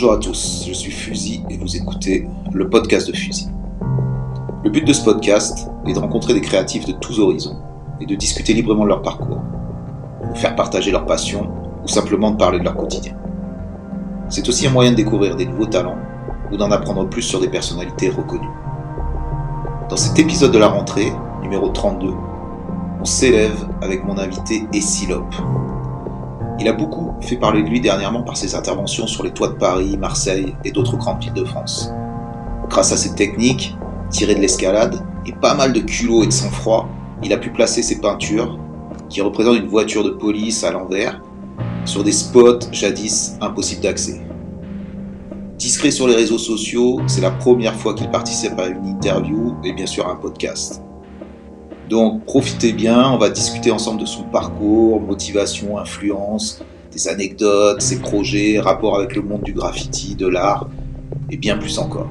Bonjour à tous, je suis Fusil et vous écoutez le podcast de Fusil. Le but de ce podcast est de rencontrer des créatifs de tous horizons et de discuter librement de leur parcours, de faire partager leur passion ou simplement de parler de leur quotidien. C'est aussi un moyen de découvrir des nouveaux talents ou d'en apprendre plus sur des personnalités reconnues. Dans cet épisode de la rentrée, numéro 32, on s'élève avec mon invité Essilope. Il a beaucoup fait parler de lui dernièrement par ses interventions sur les toits de Paris, Marseille et d'autres grandes villes de France. Grâce à ses techniques, tirées de l'escalade et pas mal de culot et de sang-froid, il a pu placer ses peintures, qui représentent une voiture de police à l'envers, sur des spots jadis impossibles d'accès. Discret sur les réseaux sociaux, c'est la première fois qu'il participe à une interview et bien sûr à un podcast. Donc profitez bien, on va discuter ensemble de son parcours, motivation, influence, des anecdotes, ses projets, rapports avec le monde du graffiti, de l'art et bien plus encore.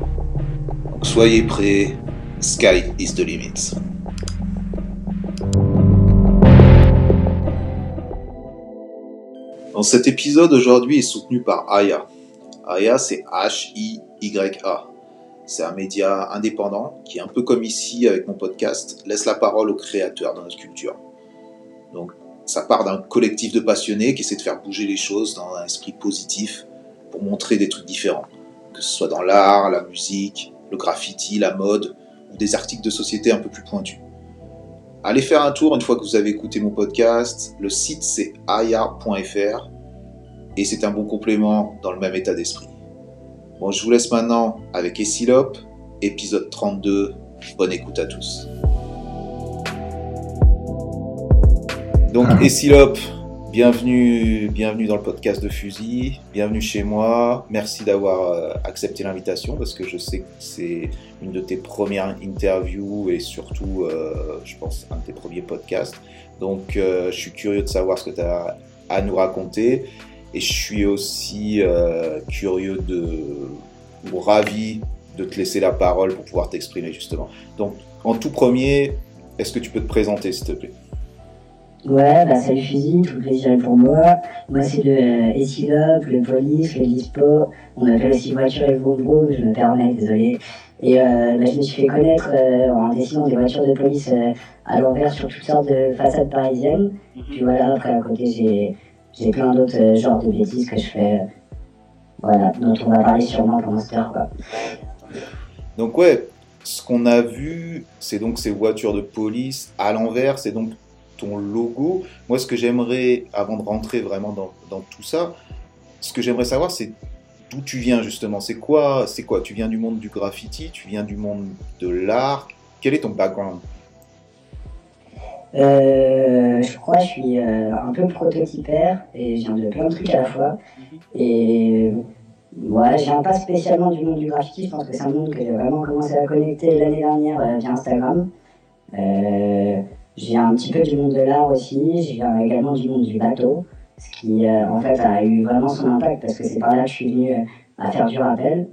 Donc soyez prêts, sky is the limit. Dans cet épisode aujourd'hui est soutenu par Aya. Aya c'est H-I-Y-A. C'est un média indépendant qui, un peu comme ici avec mon podcast, laisse la parole aux créateurs dans notre culture. Donc, ça part d'un collectif de passionnés qui essaie de faire bouger les choses dans un esprit positif pour montrer des trucs différents, que ce soit dans l'art, la musique, le graffiti, la mode ou des articles de société un peu plus pointus. Allez faire un tour une fois que vous avez écouté mon podcast. Le site c'est aya.fr et c'est un bon complément dans le même état d'esprit. Bon, je vous laisse maintenant avec Essilope, épisode 32. Bonne écoute à tous. Donc, Essilope, bienvenue, bienvenue dans le podcast de Fusil, bienvenue chez moi. Merci d'avoir euh, accepté l'invitation parce que je sais que c'est une de tes premières interviews et surtout, euh, je pense, un de tes premiers podcasts. Donc, euh, je suis curieux de savoir ce que tu as à nous raconter. Et je suis aussi euh, curieux de, ou ravi de te laisser la parole pour pouvoir t'exprimer justement. Donc, en tout premier, est-ce que tu peux te présenter s'il te plaît? Ouais, bah salut Fusil, tout plaisir pour moi. Moi c'est le euh, le Police, le Dispo, on appelle aussi voiture et Vroom je me permets, désolé. Et euh, bah, je me suis fait connaître euh, en dessinant des voitures de police euh, à l'envers sur toutes sortes de façades parisiennes. Mhm. Puis voilà, après à côté j'ai j'ai plein d'autres euh, genres de bêtises que je fais, voilà, dont on va parler sûrement heure. Quoi. Donc ouais, ce qu'on a vu, c'est donc ces voitures de police à l'envers, c'est donc ton logo. Moi, ce que j'aimerais, avant de rentrer vraiment dans, dans tout ça, ce que j'aimerais savoir, c'est d'où tu viens justement. C'est quoi, c'est quoi? Tu viens du monde du graffiti? Tu viens du monde de l'art? Quel est ton background? Euh, je crois que je suis euh, un peu prototypaire et viens de plein de trucs à la fois. Et ouais, je viens pas spécialement du monde du graffiti, je pense que c'est un monde que j'ai vraiment commencé à connecter l'année dernière euh, via Instagram. Viens un petit peu du monde de l'art aussi, viens également du monde du bateau, ce qui en fait a eu vraiment son impact parce que c'est par là que je suis venu à faire du rappel.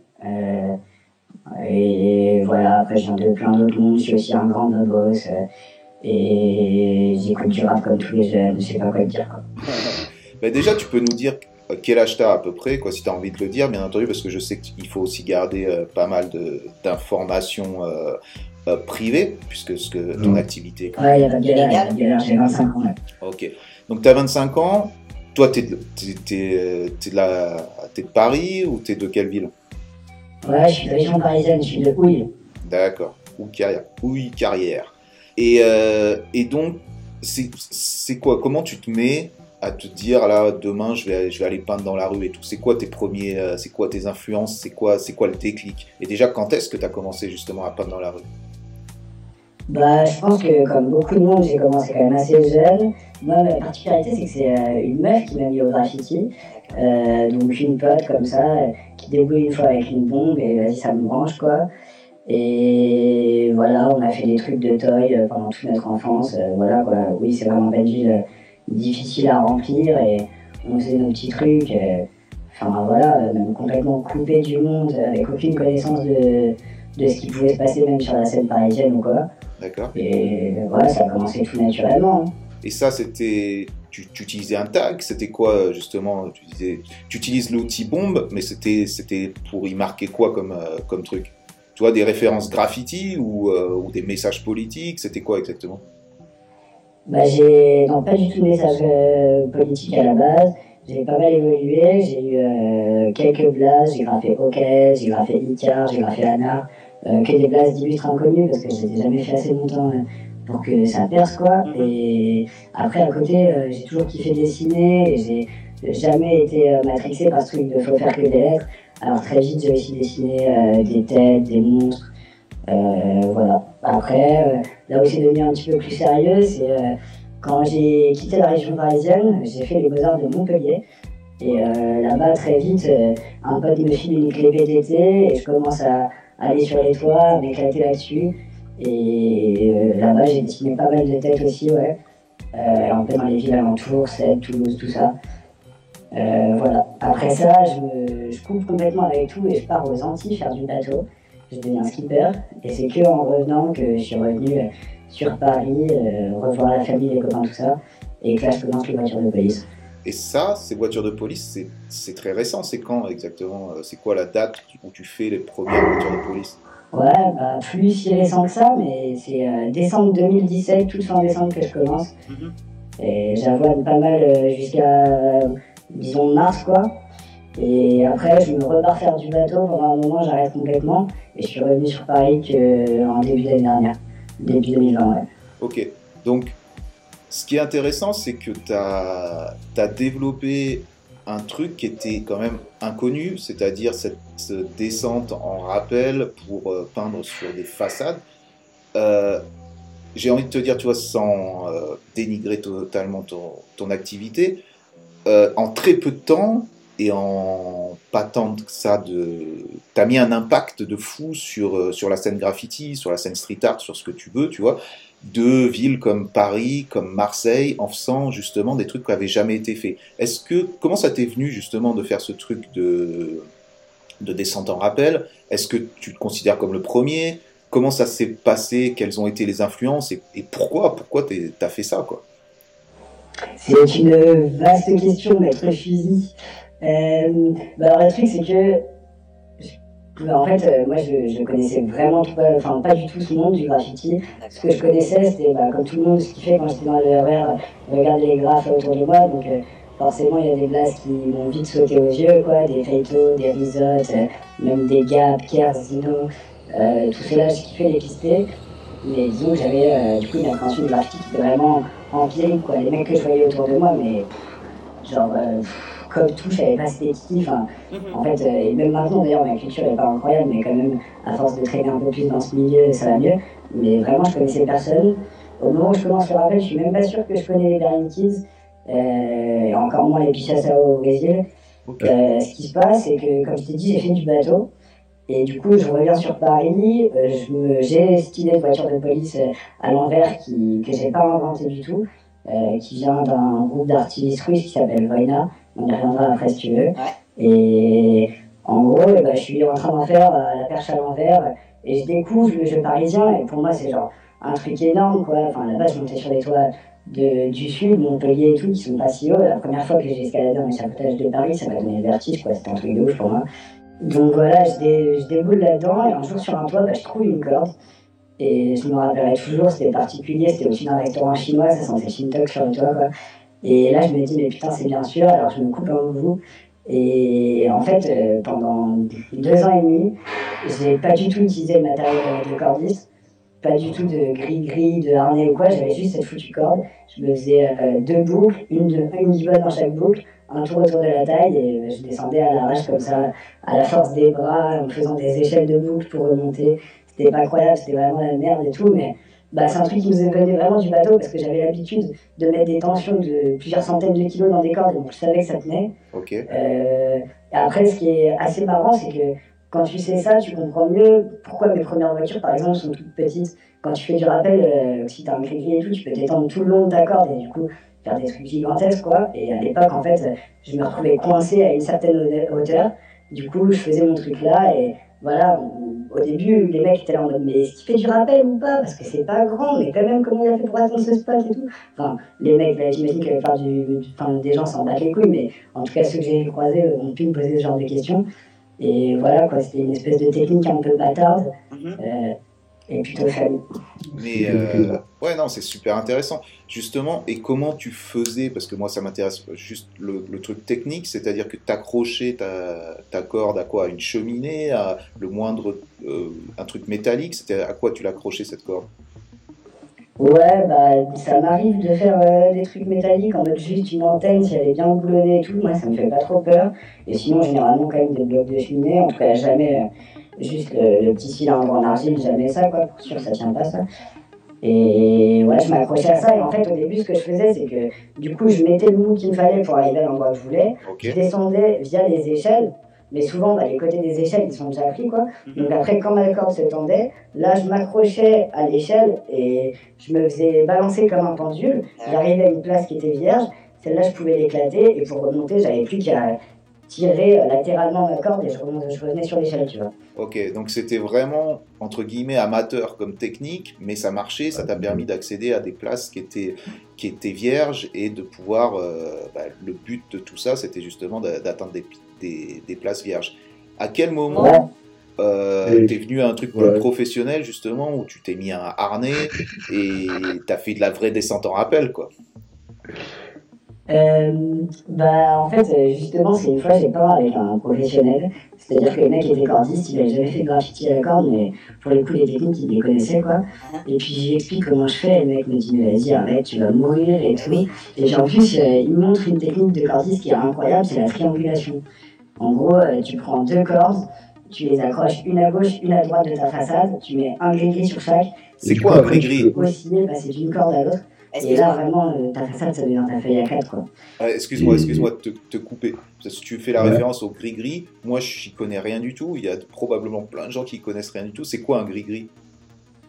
et voilà, après je viens de plein d'autres mondes, je suis aussi un grand boss. Et j'écoute du rap comme tous les jeunes, je sais pas quoi te dire. Quoi. bah déjà, tu peux nous dire quel âge t'as à peu près, quoi, si tu as envie de le dire, bien entendu, parce que je sais qu'il faut aussi garder euh, pas mal d'informations euh, euh, privées, puisque ce que, ton mmh. activité. Ouais, il y a pas de galère, j'ai 25 ans. Là. Ok. Donc tu as 25 ans, toi, tu es, es, de, de Paris ou tu es de quelle ville? Ouais, je suis de région parisienne, je suis de Houille. D'accord, Houille Carrière. Houille Carrière. Et, euh, et donc, c'est quoi? Comment tu te mets à te dire là demain je vais je vais aller peindre dans la rue et tout? C'est quoi tes premiers euh, c'est quoi tes influences? C'est quoi c'est quoi le déclic? Et déjà quand est-ce que tu as commencé justement à peindre dans la rue? Bah je pense que comme beaucoup de monde j'ai commencé quand même assez jeune. Moi ma particularité c'est que c'est euh, une meuf qui m'a mis au graffiti. Donc une pote comme ça qui débrouille une fois avec une bombe et ça me branche quoi et voilà, on a fait des trucs de toy euh, pendant toute notre enfance. Euh, voilà, quoi. Oui, c'est vraiment une ville euh, difficile à remplir et on faisait nos petits trucs. Enfin voilà, même complètement coupé du monde, avec aucune connaissance de, de ce qui pouvait se passer même sur la scène parisienne ou quoi. D'accord. Et voilà, ça a commencé tout naturellement. Hein. Et ça, c'était tu, utilisais un tag, c'était quoi justement tu, disais, tu utilises l'outil bombe, mais c'était pour y marquer quoi comme, comme truc? Tu vois, des références graffiti ou, ou des messages politiques C'était quoi exactement? Bah, j'ai pas du tout de message politique à la base. J'ai pas mal évolué, j'ai eu euh, quelques blases, j'ai graffé OK, j'ai graffé Icar, j'ai graffé Anna, euh, que des blases d'illustres inconnus parce que j'ai jamais fait assez longtemps euh, pour que ça perce quoi. Et après à côté, j'ai toujours kiffé dessiner, j'ai jamais été matrixé par ce truc de faut faire que des lettres. Alors très vite j'ai aussi dessiné des têtes, des monstres, voilà. Après, là où c'est devenu un petit peu plus sérieux, c'est quand j'ai quitté la région parisienne, j'ai fait les beaux-arts de Montpellier. Et euh, là-bas, très vite, euh, un pote me file une clé PTT et je commence à aller sur les toits, à m'éclater là-dessus. Et euh, là-bas, j'ai dessiné pas mal de têtes aussi, ouais. un peu dans les villes alentours, Sèvres, Toulouse, tout ça. Voilà. Après ça, je, je coupe complètement avec tout et je pars aux Antilles faire du bateau. Je deviens skipper. Et c'est que en revenant que je suis revenu sur Paris, euh, revoir la famille, les copains, tout ça, et que là je commence les voitures de police. Et ça, ces voitures de police, c'est très récent. C'est quand exactement euh, C'est quoi la date où tu fais les premières voitures de police? Ouais, bah, plus si récent que ça, mais c'est euh, décembre 2017, tout fin décembre que je commence. Mhm. Et j'avoue pas mal jusqu'à, disons, mars, quoi. Et après, je me repars faire du bateau. Pendant un moment, j'arrête complètement. Et je suis revenu sur Paris en début d'année dernière. Début 2020, Ok. Donc, ce qui est intéressant, c'est que tu as, développé un truc qui était quand même inconnu, c'est-à-dire cette, descente en rappel pour euh, peindre sur des façades. Euh, j'ai envie de te dire, tu vois, sans euh, dénigrer totalement ton, ton activité, en très peu de temps, et en pas tant que ça de t'as mis un impact de fou sur euh, sur la scène graffiti sur la scène street art sur ce que tu veux tu vois. De villes comme Paris comme Marseille en faisant justement des trucs qui n'avaient jamais été faits. Est-ce que comment ça t'est venu justement de faire ce truc de de descente en rappel? Est-ce que tu te considères comme le premier? Comment ça s'est passé? Quelles ont été les influences? Et, pourquoi pourquoi t'as fait ça quoi? C'est une vaste question, maître fusil. Euh, alors le truc c'est que bah, en fait, euh, moi, je, je, connaissais vraiment pas, enfin, pas du tout ce monde du graffiti. Ce que je connaissais, c'était bah, comme tout le monde, ce qui fait quand j'étais dans le RR, regarder les graphes autour de moi. Donc, euh, forcément, il y a des blasts qui m'ont vite sauté aux yeux, quoi. Des Feito, des Risottes, même des Gap, Kers, Zino. tout cela, j'ai kiffé les pister. Mais disons que j'avais du coup une appréhension du graffiti qui était vraiment empirique, quoi. Les mecs que je voyais autour de moi, mais genre comme tout, je savais pas c'était qui. Enfin, mhm. En fait, euh, et même maintenant d'ailleurs, ma culture n'est pas incroyable, mais quand même, à force de traîner un peu plus dans ce milieu, ça va mieux. Mais vraiment, je connaissais personne. Au moment où je commence le rappel, je suis même pas sûr que je connais les Berlin Kids, euh, et encore moins les Pichassao au Brésil. Euh, ce qui se passe, c'est que, comme je t'ai dit, j'ai fait du bateau. Et du coup, je reviens sur Paris, j'ai cette idée de voiture de police à l'envers qui, que j'ai pas inventé du tout, qui vient d'un groupe d'artistes russes qui s'appelle Voina, on y reviendra après si tu veux. Et en gros, ben, je suis en train d'en faire euh, la perche à l'envers et je découvre le jeu parisien et pour moi c'est genre un truc énorme quoi. Enfin là-bas je montais sur les toits de, du sud, Montpellier et tout, qui sont pas si hauts. La première fois que j'ai escaladé un échappage de Paris, ça m'a donné le vertige quoi, c'était un truc de ouf pour moi. Donc voilà, je, déboule là-dedans et un jour sur un toit, bah, je trouve une corde. Et je me rappellerai toujours, c'était particulier, c'était au-dessus d'un restaurant chinois, ça sentait Shintok sur le toit quoi. Et là, je me dis, mais putain, c'est bien sûr, alors je me coupe un bout. Et en fait, euh, pendant deux ans et demi, j'ai pas du tout utilisé le matériel de cordiste, pas du tout de gris-gris, de harnais ou quoi, j'avais juste cette foutue corde. Je me faisais euh, deux boucles, une, de, une dans chaque boucle, un tour autour de la taille, et euh, je descendais à l'arrache comme ça, à la force des bras, en faisant des échelles de boucles pour remonter. C'était pas incroyable, c'était vraiment la merde et tout, mais bah, c'est un truc qui nous venait vraiment du bateau parce que j'avais l'habitude de mettre des tensions de plusieurs centaines de kilos dans des cordes, donc je savais que ça tenait. Euh, et après, ce qui est assez marrant, c'est que quand tu sais ça, tu comprends mieux pourquoi mes premières voitures, par exemple, sont toutes petites. Quand tu fais du rappel, euh, si tu as un gris et tout, tu peux t'étendre tout le long de ta corde et du coup faire des trucs gigantesques, quoi. Et à l'époque, en fait, je me retrouvais coincé à une certaine hauteur. Du coup, je faisais mon truc là et voilà, au début, les mecs étaient là en mode, mais est-ce qu'il fait du rappel ou pas? Parce que c'est pas grand, mais quand même, comment il a fait pour atteindre ce spot et tout? Enfin, les mecs, là, j'imagine que la plupart du, enfin, des gens s'en battent les couilles, mais en tout cas, ceux que j'ai croisés ont pu me poser ce genre de questions. Et voilà, quoi, c'était une espèce de technique un peu bâtarde. Mhm. Euh, et plutôt faible. Mais euh, ouais, non, c'est super intéressant. Justement, et comment tu faisais, parce que moi ça m'intéresse juste le, truc technique, c'est-à-dire que tu accrochais ta, ta, corde à quoi? Une cheminée, à le moindre, euh, un truc métallique, c'était à quoi tu l'accrochais cette corde? Ouais, bah ça m'arrive de faire euh, des trucs métalliques en mode juste une antenne si elle est bien boulonnée et tout. Moi ça me fait pas trop peur. Et sinon, généralement, quand même des blocs de cheminée, en tout cas, jamais juste le, petit cylindre en argile, jamais ça, quoi, pour sûr, ça tient pas ça. Et ouais, je m'accrochais à ça. Et en fait, au début, ce que je faisais, c'est que du coup, je mettais le mou qu'il me fallait pour arriver à l'endroit que je voulais. Je descendais via les échelles. Mais souvent, bah, les côtés des échelles, ils sont déjà pris, quoi. Mhm. Donc après, quand ma corde se tendait, là, je m'accrochais à l'échelle et je me faisais balancer comme un pendule. J'arrivais à une place qui était vierge. Celle-là, je pouvais l'éclater. Et pour remonter, j'avais plus qu'à tirer latéralement ma corde et je, revenais sur l'échelle, tu vois. Ok, donc c'était vraiment, entre guillemets, amateur comme technique, mais ça marchait, ça t'a permis d'accéder à des places qui étaient, qui étaient vierges et de pouvoir... Euh, bah, le but de tout ça, c'était justement d'atteindre des, des, places vierges. À quel moment... Euh, t'es venu à un truc plus professionnel justement où tu t'es mis un harnais et t'as fait de la vraie descente en rappel quoi? Euh, bah, en fait, euh, justement, c'est une fois, j'ai parlé avec un professionnel. C'est-à-dire que le mec était cordiste, il avait jamais fait de graffiti à la corde, mais pour le coup, les techniques, il les connaissait, quoi. Et puis, j'explique comment je fais, et le mec me dit, vas-y, arrête, tu vas mourir et tout. Et puis, en plus, euh, il montre une technique de cordiste qui est incroyable, c'est la triangulation. En gros, euh, tu prends deux cordes, tu les accroches une à gauche, une à droite de ta façade, tu mets un gris-gris sur chaque. C'est quoi un gris-gris Osciller, passer d'une corde à l'autre. Et là, vraiment, euh, ta façade, ça devient ta feuille à 4. Quoi. Ah, excuse-moi, excuse-moi de te, te, couper. Parce que tu fais la référence au gris-gris. Moi, je n'y connais rien du tout. Il y a probablement plein de gens qui connaissent rien du tout. C'est quoi un gris-gris?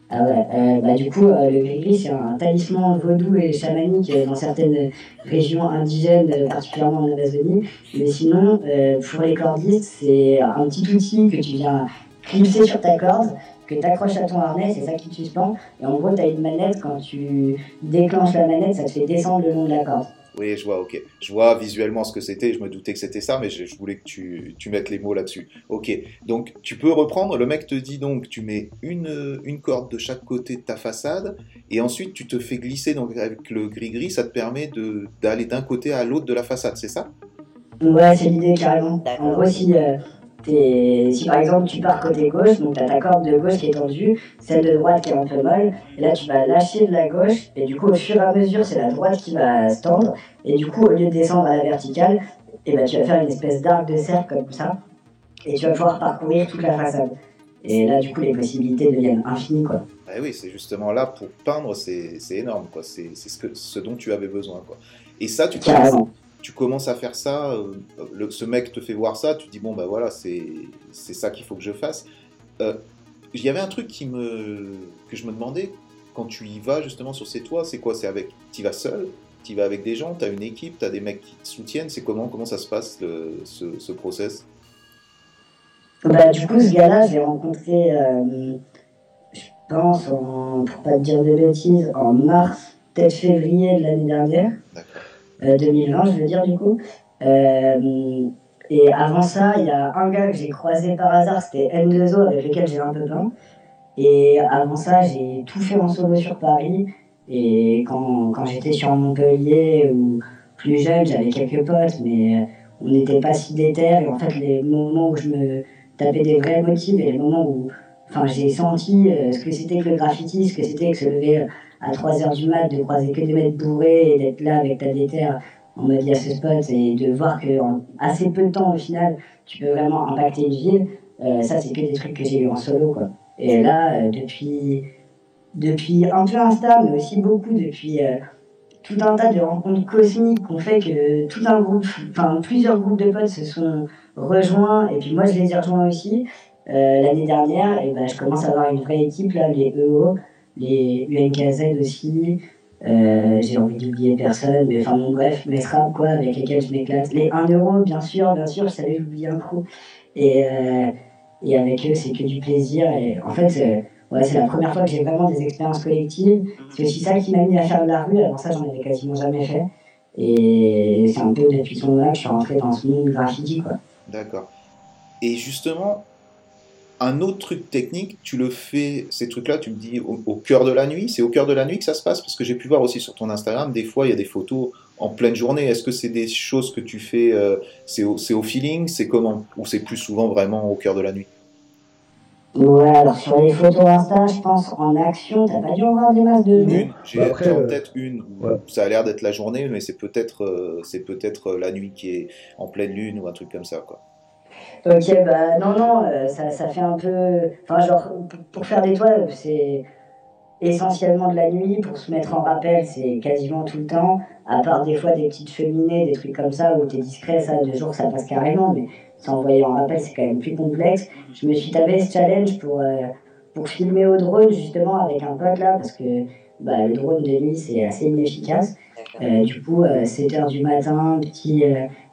Ah ouais, euh, bah du coup, euh, le gris-gris, c'est un talisman vaudou et chamanique dans certaines régions indigènes, particulièrement en Amazonie. Mais sinon, pour les cordistes, c'est un petit outil que tu viens clipser sur ta corde que tu accroches à ton harnais, c'est ça qui te suspend. Et en gros, tu as une manette, quand tu déclenches la manette, ça te fait descendre le long de la corde. Oui, je vois, ok. Je vois visuellement ce que c'était, je me doutais que c'était ça, mais je, voulais que tu, tu mettes les mots là-dessus. Ok, donc tu peux reprendre, le mec te dit donc, tu mets une, une corde de chaque côté de ta façade, et ensuite tu te fais glisser donc, avec le gris-gris, ça te permet d'aller d'un côté à l'autre de la façade, c'est ça? Ouais, c'est l'idée carrément. En gros, si, euh, si par exemple tu pars côté gauche, donc tu as ta corde de gauche qui est tendue, celle de droite qui est un peu molle, et là tu vas lâcher de la gauche, et du coup au fur et à mesure c'est la droite qui va se tendre, et du coup au lieu de descendre à la verticale, et ben, tu vas faire une espèce d'arc de cercle comme ça, et tu vas pouvoir parcourir toute la façade. Et là du coup les possibilités deviennent infinies quoi. Eh oui, c'est justement là pour peindre, c'est énorme quoi, c'est ce, ce dont tu avais besoin quoi. Et ça tu Carrément tu commences à faire ça, euh, le, ce mec te fait voir ça, tu dis bon ben voilà, c'est ça qu'il faut que je fasse. Euh, il y avait un truc qui me, que je me demandais quand tu y vas justement sur ces toits, c'est quoi? C'est avec, tu vas seul, tu vas avec des gens, tu as une équipe, tu as des mecs qui te soutiennent, c'est comment Comment ça se passe ce, ce, process? Bah, Du coup, ce gars-là, j'ai rencontré, euh, je pense, en, pour pas te dire de bêtises, en mars, peut-être février de l'année dernière. D'accord. 2020, euh, je veux dire, du coup. Euh, et avant ça, il y a un gars que j'ai croisé par hasard, c'était N2O, avec lequel j'ai un peu peint. Et avant ça, j'ai tout fait en solo sur Paris. Et quand, quand j'étais sur Montpellier ou plus jeune, j'avais quelques potes, mais euh, on n'était pas si déter. Et en fait, les moments où je me tapais des vrais motifs et les moments où enfin, j'ai senti ce que c'était que le graffiti, ce que c'était que se lever à 3h du mat, de croiser que des mecs bourrés et d'être là avec ta déterre en mode ce spot et de voir qu'en assez peu de temps au final, tu peux vraiment impacter une ville, euh, ça c'est que des trucs que j'ai eu en solo quoi. Et là, euh, depuis, depuis un peu Insta, mais aussi beaucoup depuis euh, tout un tas de rencontres cosmiques qu'on fait que tout un groupe, enfin plusieurs groupes de potes se sont rejoints et puis moi je les ai rejoints aussi. L'année dernière, et ben, je commence à avoir une vraie équipe là, les EO les UNKZ aussi. Euh, j'ai envie d'oublier personne, mais enfin bon, bref, mes frappes quoi, avec lesquels je m'éclate. Les 1 euro, bien sûr, bien sûr, je savais, j'oubliais un coup. Et, euh, et avec eux, c'est que du plaisir. Et en fait, euh, c'est la première fois que j'ai vraiment des expériences collectives. C'est aussi ça qui m'a mis à faire de la rue. Avant ça, j'en avais quasiment jamais fait. Et c'est un peu depuis ce moment-là que je suis rentré dans ce monde graffiti, quoi. D'accord. Et justement, un autre truc technique, tu le fais, ces trucs-là, tu me dis au, cœur de la nuit. C'est au cœur de la nuit que ça se passe Parce que j'ai pu voir aussi sur ton Instagram, des fois, il y a des photos en pleine journée. Est-ce que c'est des choses que tu fais, euh, c'est au, au, feeling C'est comment Ou c'est plus souvent vraiment au cœur de la nuit? Ouais, alors sur les photos Insta, je pense en action, t'as pas dû en voir des masses de Une, j'ai bah, en euh, tête une. Ça a l'air d'être la journée, mais c'est peut-être euh, c'est peut-être la nuit qui est en pleine lune ou un truc comme ça, quoi. Ok, bah non, non, euh, ça, ça fait un peu. Enfin, genre, pour faire des toiles, c'est essentiellement de la nuit. Pour se mettre en rappel, c'est quasiment tout le temps. À part des fois des petites cheminées, des trucs comme ça où t'es discret, ça, de jour, ça passe carrément. Mais s'envoyer en rappel, c'est quand même plus complexe. Je me suis tapé ce challenge pour, euh, pour filmer au drone, justement, avec un pote là, parce que bah, le drone de nuit, c'est assez inefficace. Euh, du coup, 7h du matin, petit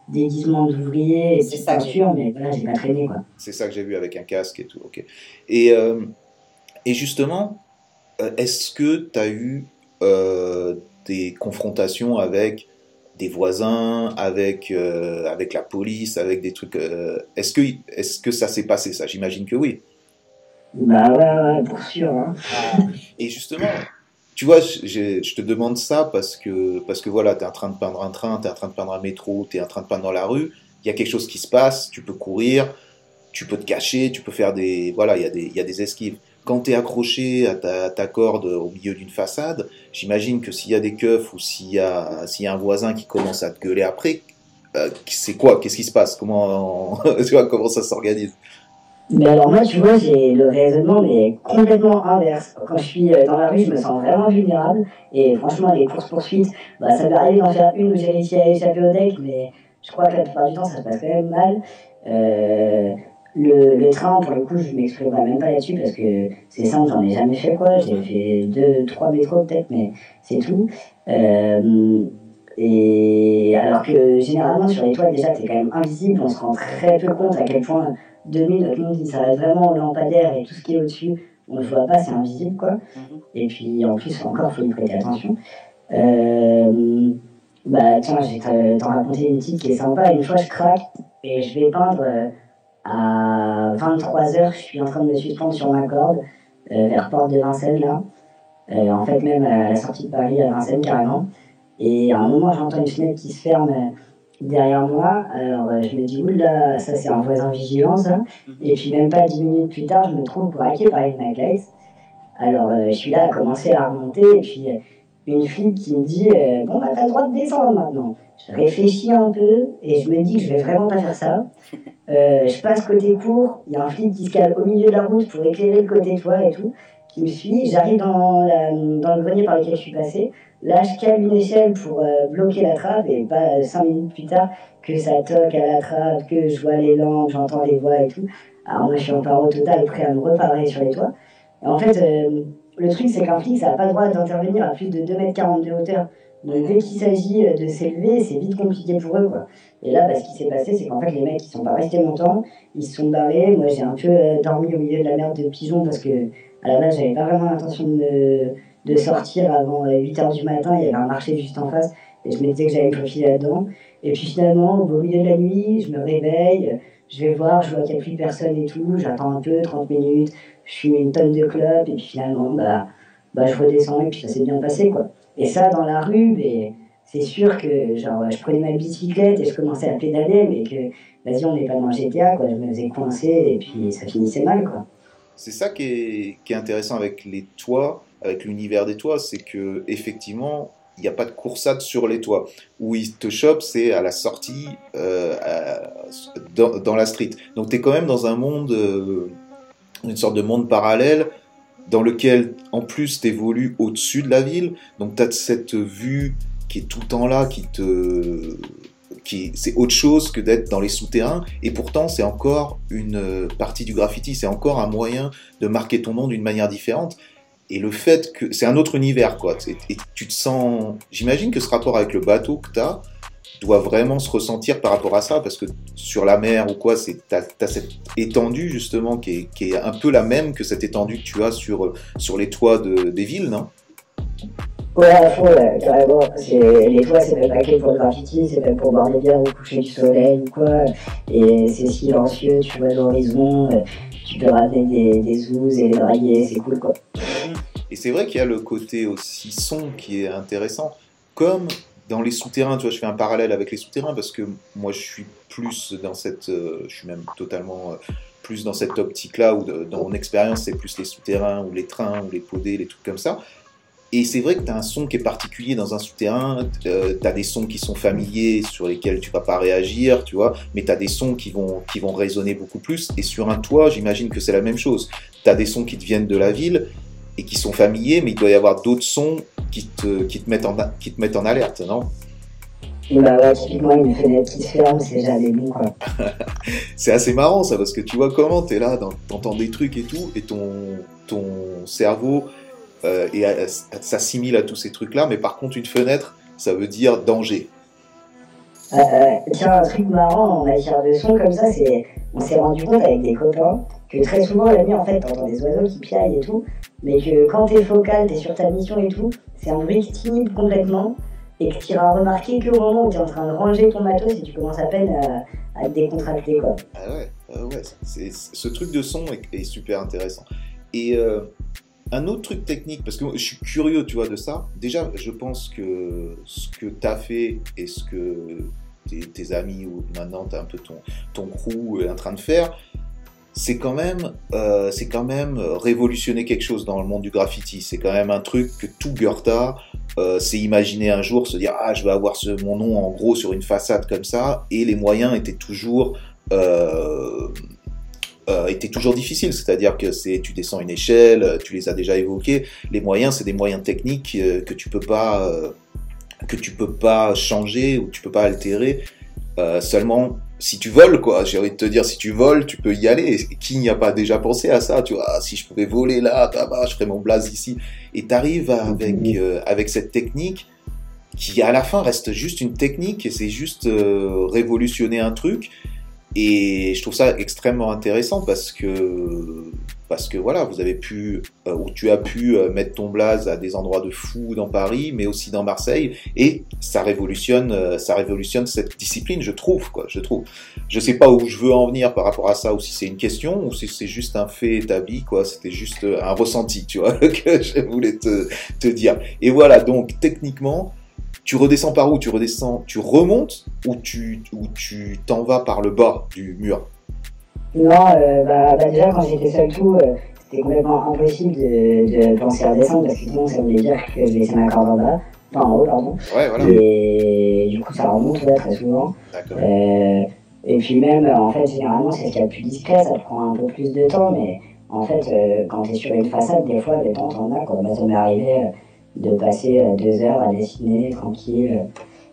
déguisement d'ouvrier, c'est ça sûr, mais voilà, j'ai pas traîné quoi. C'est ça que j'ai vu avec un casque et tout, ok. Et, euh, et justement, euh, est-ce que tu as eu euh, des confrontations avec des voisins, avec, avec la police, avec des trucs. est-ce, que, est-ce que ça s'est passé ça? J'imagine que oui. Bah ouais, ouais pour sûr. Hein. Et justement, tu vois, je, te demande ça parce que, parce que voilà, tu es en train de peindre un train, tu es en train de peindre un métro, tu es en train de peindre dans la rue, il y a quelque chose qui se passe, tu peux courir, tu peux te cacher, tu peux faire des. Voilà, il y, a des, y a des esquives. Quand tu es accroché à ta, corde au milieu d'une façade, j'imagine que s'il y a des keufs ou s'il y, a, y a un voisin qui commence à te gueuler après, euh, c'est quoi? Qu'est-ce qui se passe? Comment, comment ça s'organise? Mais alors moi, tu vois, j'ai le raisonnement mais complètement inverse. Quand je suis euh, dans la rue, je me sens vraiment vulnérable. Et franchement, les courses-poursuites, bah, ça m'est arrivé d'en faire une où j'ai réussi à échapper au deck, mais je crois que la plupart du temps, ça se passe quand même mal. Euh, le, le, train, pour le coup, je m'exprimerai même pas là-dessus parce que c'est simple, j'en ai jamais fait quoi. J'ai fait deux, trois métros peut-être, mais c'est tout. Euh, et alors que généralement sur les toits, déjà, t'es quand même invisible, on se rend très peu compte à quel point demi, notre monde il s'arrête vraiment au lampadaire et tout ce qui est au-dessus, on ne voit pas, c'est invisible quoi. Mhm. Et puis en plus, encore, il faut y prêter attention. Euh, bah tiens, je vais t'en raconter une petite qui est sympa. Une fois, je craque et je vais peindre euh, à 23h, je suis en train de me suspendre sur ma corde euh, vers Porte de Vincennes là. en fait, même à la sortie de Paris à Vincennes carrément. Et à un moment, j'entends une fenêtre qui se ferme derrière moi. Alors euh, je me dis, oula, ça c'est un voisin vigilant ça. Mhm. Et puis même pas dix minutes plus tard, je me trouve braqué par une macaise. Alors euh, je suis là à commencer à remonter. Et puis euh, une fille qui me dit, bon bah t'as le droit de descendre maintenant. Je réfléchis un peu et je me dis que je vais vraiment pas faire ça. je passe côté court, il y a un flic qui se cale au milieu de la route pour éclairer le côté toit et tout, qui me suit. J'arrive dans, dans le grenier par lequel je suis passé. Là, je cale une échelle pour euh, bloquer la trappe et pas euh, cinq minutes plus tard que ça toque à la trappe, que je vois les lampes, j'entends les voix et tout. Alors moi, je suis en paro total, prêt à me reparer sur les toits. Et en fait, euh, le truc, c'est qu'un flic, ça n'a pas le droit d'intervenir à plus de 2m40 de hauteur. Donc dès qu'il s'agit de s'élever, c'est vite compliqué pour eux. Et là, bah, ce qui s'est passé, c'est qu'en fait, les mecs, ils sont pas restés longtemps, ils se sont barrés. Moi, j'ai un peu dormi au milieu de la merde de pigeons parce que à la base, j'avais pas vraiment l'intention de de sortir avant 8h euh, du matin, il y avait un marché juste en face, et je me disais que j'allais me profiler là-dedans. Et puis finalement, au milieu de la nuit, je me réveille, je vais voir, je vois qu'il n'y a plus personne et tout, j'attends un peu, 30 minutes, je fume une tonne de clopes, et puis finalement, bah, bah je redescends, et puis ça s'est bien passé, quoi. Et ça, dans la rue, mais c'est sûr que genre, je prenais ma bicyclette et je commençais à pédaler, mais que, vas-y, on n'est pas dans GTA, quoi, je me faisais coincer, et puis ça finissait mal, quoi. C'est ça qui est, qui est intéressant avec les toits, avec l'univers des toits, c'est que effectivement, il n'y a pas de coursade sur les toits. Où ils te chopent, c'est à la sortie, euh, dans, la street. Donc tu es quand même dans un monde, euh, une sorte de monde parallèle, dans lequel, en plus, tu évolues au-dessus de la ville. Donc tu as cette vue qui est tout le temps là, qui te... Qui, c'est autre chose que d'être dans les souterrains, et pourtant c'est encore une partie du graffiti, c'est encore un moyen de marquer ton nom d'une manière différente. Et le fait que c'est un autre univers, quoi. Et, tu te sens. J'imagine que ce rapport avec le bateau que tu as doit vraiment se ressentir par rapport à ça, parce que sur la mer ou quoi, tu as, cette étendue justement qui est, un peu la même que cette étendue que tu as sur, sur les toits des villes, non? Ouais, à fond, carrément. Les toits, c'est même pas que pour le graffiti, c'est même pour boire des bières au coucher du soleil ou quoi. Et c'est silencieux, tu vois l'horizon, tu peux ramener des, des et les draguer, c'est cool quoi. Et c'est vrai qu'il y a le côté aussi son qui est intéressant. Comme dans les souterrains, tu vois, je fais un parallèle avec les souterrains parce que moi je suis plus dans cette. Euh, je suis même totalement. Euh, plus dans cette optique-là, où dans mon expérience, c'est plus les souterrains, ou les trains, ou les podés, les trucs comme ça. Et c'est vrai que tu as un son qui est particulier dans un souterrain, euh, tu as des sons qui sont familiers sur lesquels tu vas pas réagir, tu vois, mais tu as des sons qui vont, qui vont résonner beaucoup plus. Et sur un toit, j'imagine que c'est la même chose. Tu as des sons qui te viennent de la ville et qui sont familiers, mais il doit y avoir d'autres sons qui te, qui, te mettent en, qui te mettent en alerte, non? Bah ouais, typiquement une fenêtre qui se ferme, c'est jamais bon quoi. c'est assez marrant ça, parce que tu vois comment tu es là, t'entends des trucs et tout, et ton, ton cerveau euh, et s'assimile à tous ces trucs-là, mais par contre, une fenêtre, ça veut dire danger. Euh, euh, tiens, un truc marrant en matière de son comme ça, c'est on s'est rendu compte avec des copains que très souvent la nuit, en fait, t'entends des oiseaux qui piaillent et tout, mais que quand t'es focal, t'es sur ta mission et tout, c'est un bruit qui complètement et que tu iras remarquer qu'au moment où tu es en train de ranger ton matos et tu commences à peine à, te décontracter. Quoi. Ah ouais, ouais ce truc de son est, super intéressant. Et un autre truc technique, parce que je suis curieux, tu vois, de ça. Déjà, je pense que ce que tu as fait et ce que tes, amis ou maintenant tu as un peu ton, ton crew est en train de faire, c'est quand même, euh, c'est quand même révolutionner quelque chose dans le monde du graffiti. C'est quand même un truc que tout Goethe euh, s'est imaginé un jour, se dire ah je vais avoir ce, mon nom en gros sur une façade comme ça, et les moyens étaient toujours euh, euh, était toujours difficile, c'est-à-dire que c'est tu descends une échelle, euh, tu les as déjà évoqués. Les moyens, c'est des moyens techniques euh, que tu peux pas que tu peux pas changer ou tu peux pas altérer. seulement si tu voles, quoi. J'ai envie de te dire, si tu voles, tu peux y aller. qui n'y a pas déjà pensé à ça Tu vois, ah, si je pouvais voler là, bah, je ferais mon blaze ici. Et tu arrives avec, avec cette technique qui, à la fin, reste juste une technique et c'est juste révolutionner un truc. Et je trouve ça extrêmement intéressant parce que, parce que voilà, vous avez pu, euh, ou tu as pu euh, mettre ton blaze à des endroits de fou dans Paris, mais aussi dans Marseille, et ça révolutionne, euh, ça révolutionne cette discipline, je trouve, quoi, je trouve. Je sais pas où je veux en venir par rapport à ça, ou si c'est une question, ou si c'est juste un fait établi, quoi, c'était juste un ressenti, tu vois, que je voulais te, te dire. Et voilà, donc, techniquement, tu redescends par où? Tu redescends, tu remontes ou tu ou tu t'en vas par le bas du mur? Non, euh, bah, bah, déjà quand j'étais seul tout, euh, c'était complètement impossible de, de, penser à descendre parce que sinon ça voulait dire que je laissais ma corde en bas, enfin en haut pardon. Ouais, voilà. Et du coup ça remonte là, très souvent. Euh, et puis même en fait généralement c'est ce qu'il y a de plus discret, ça prend un peu plus de temps, mais en fait quand tu es sur une façade des fois le temps t'en as quand bah, ça m'est arrivé de passer deux heures à dessiner tranquille.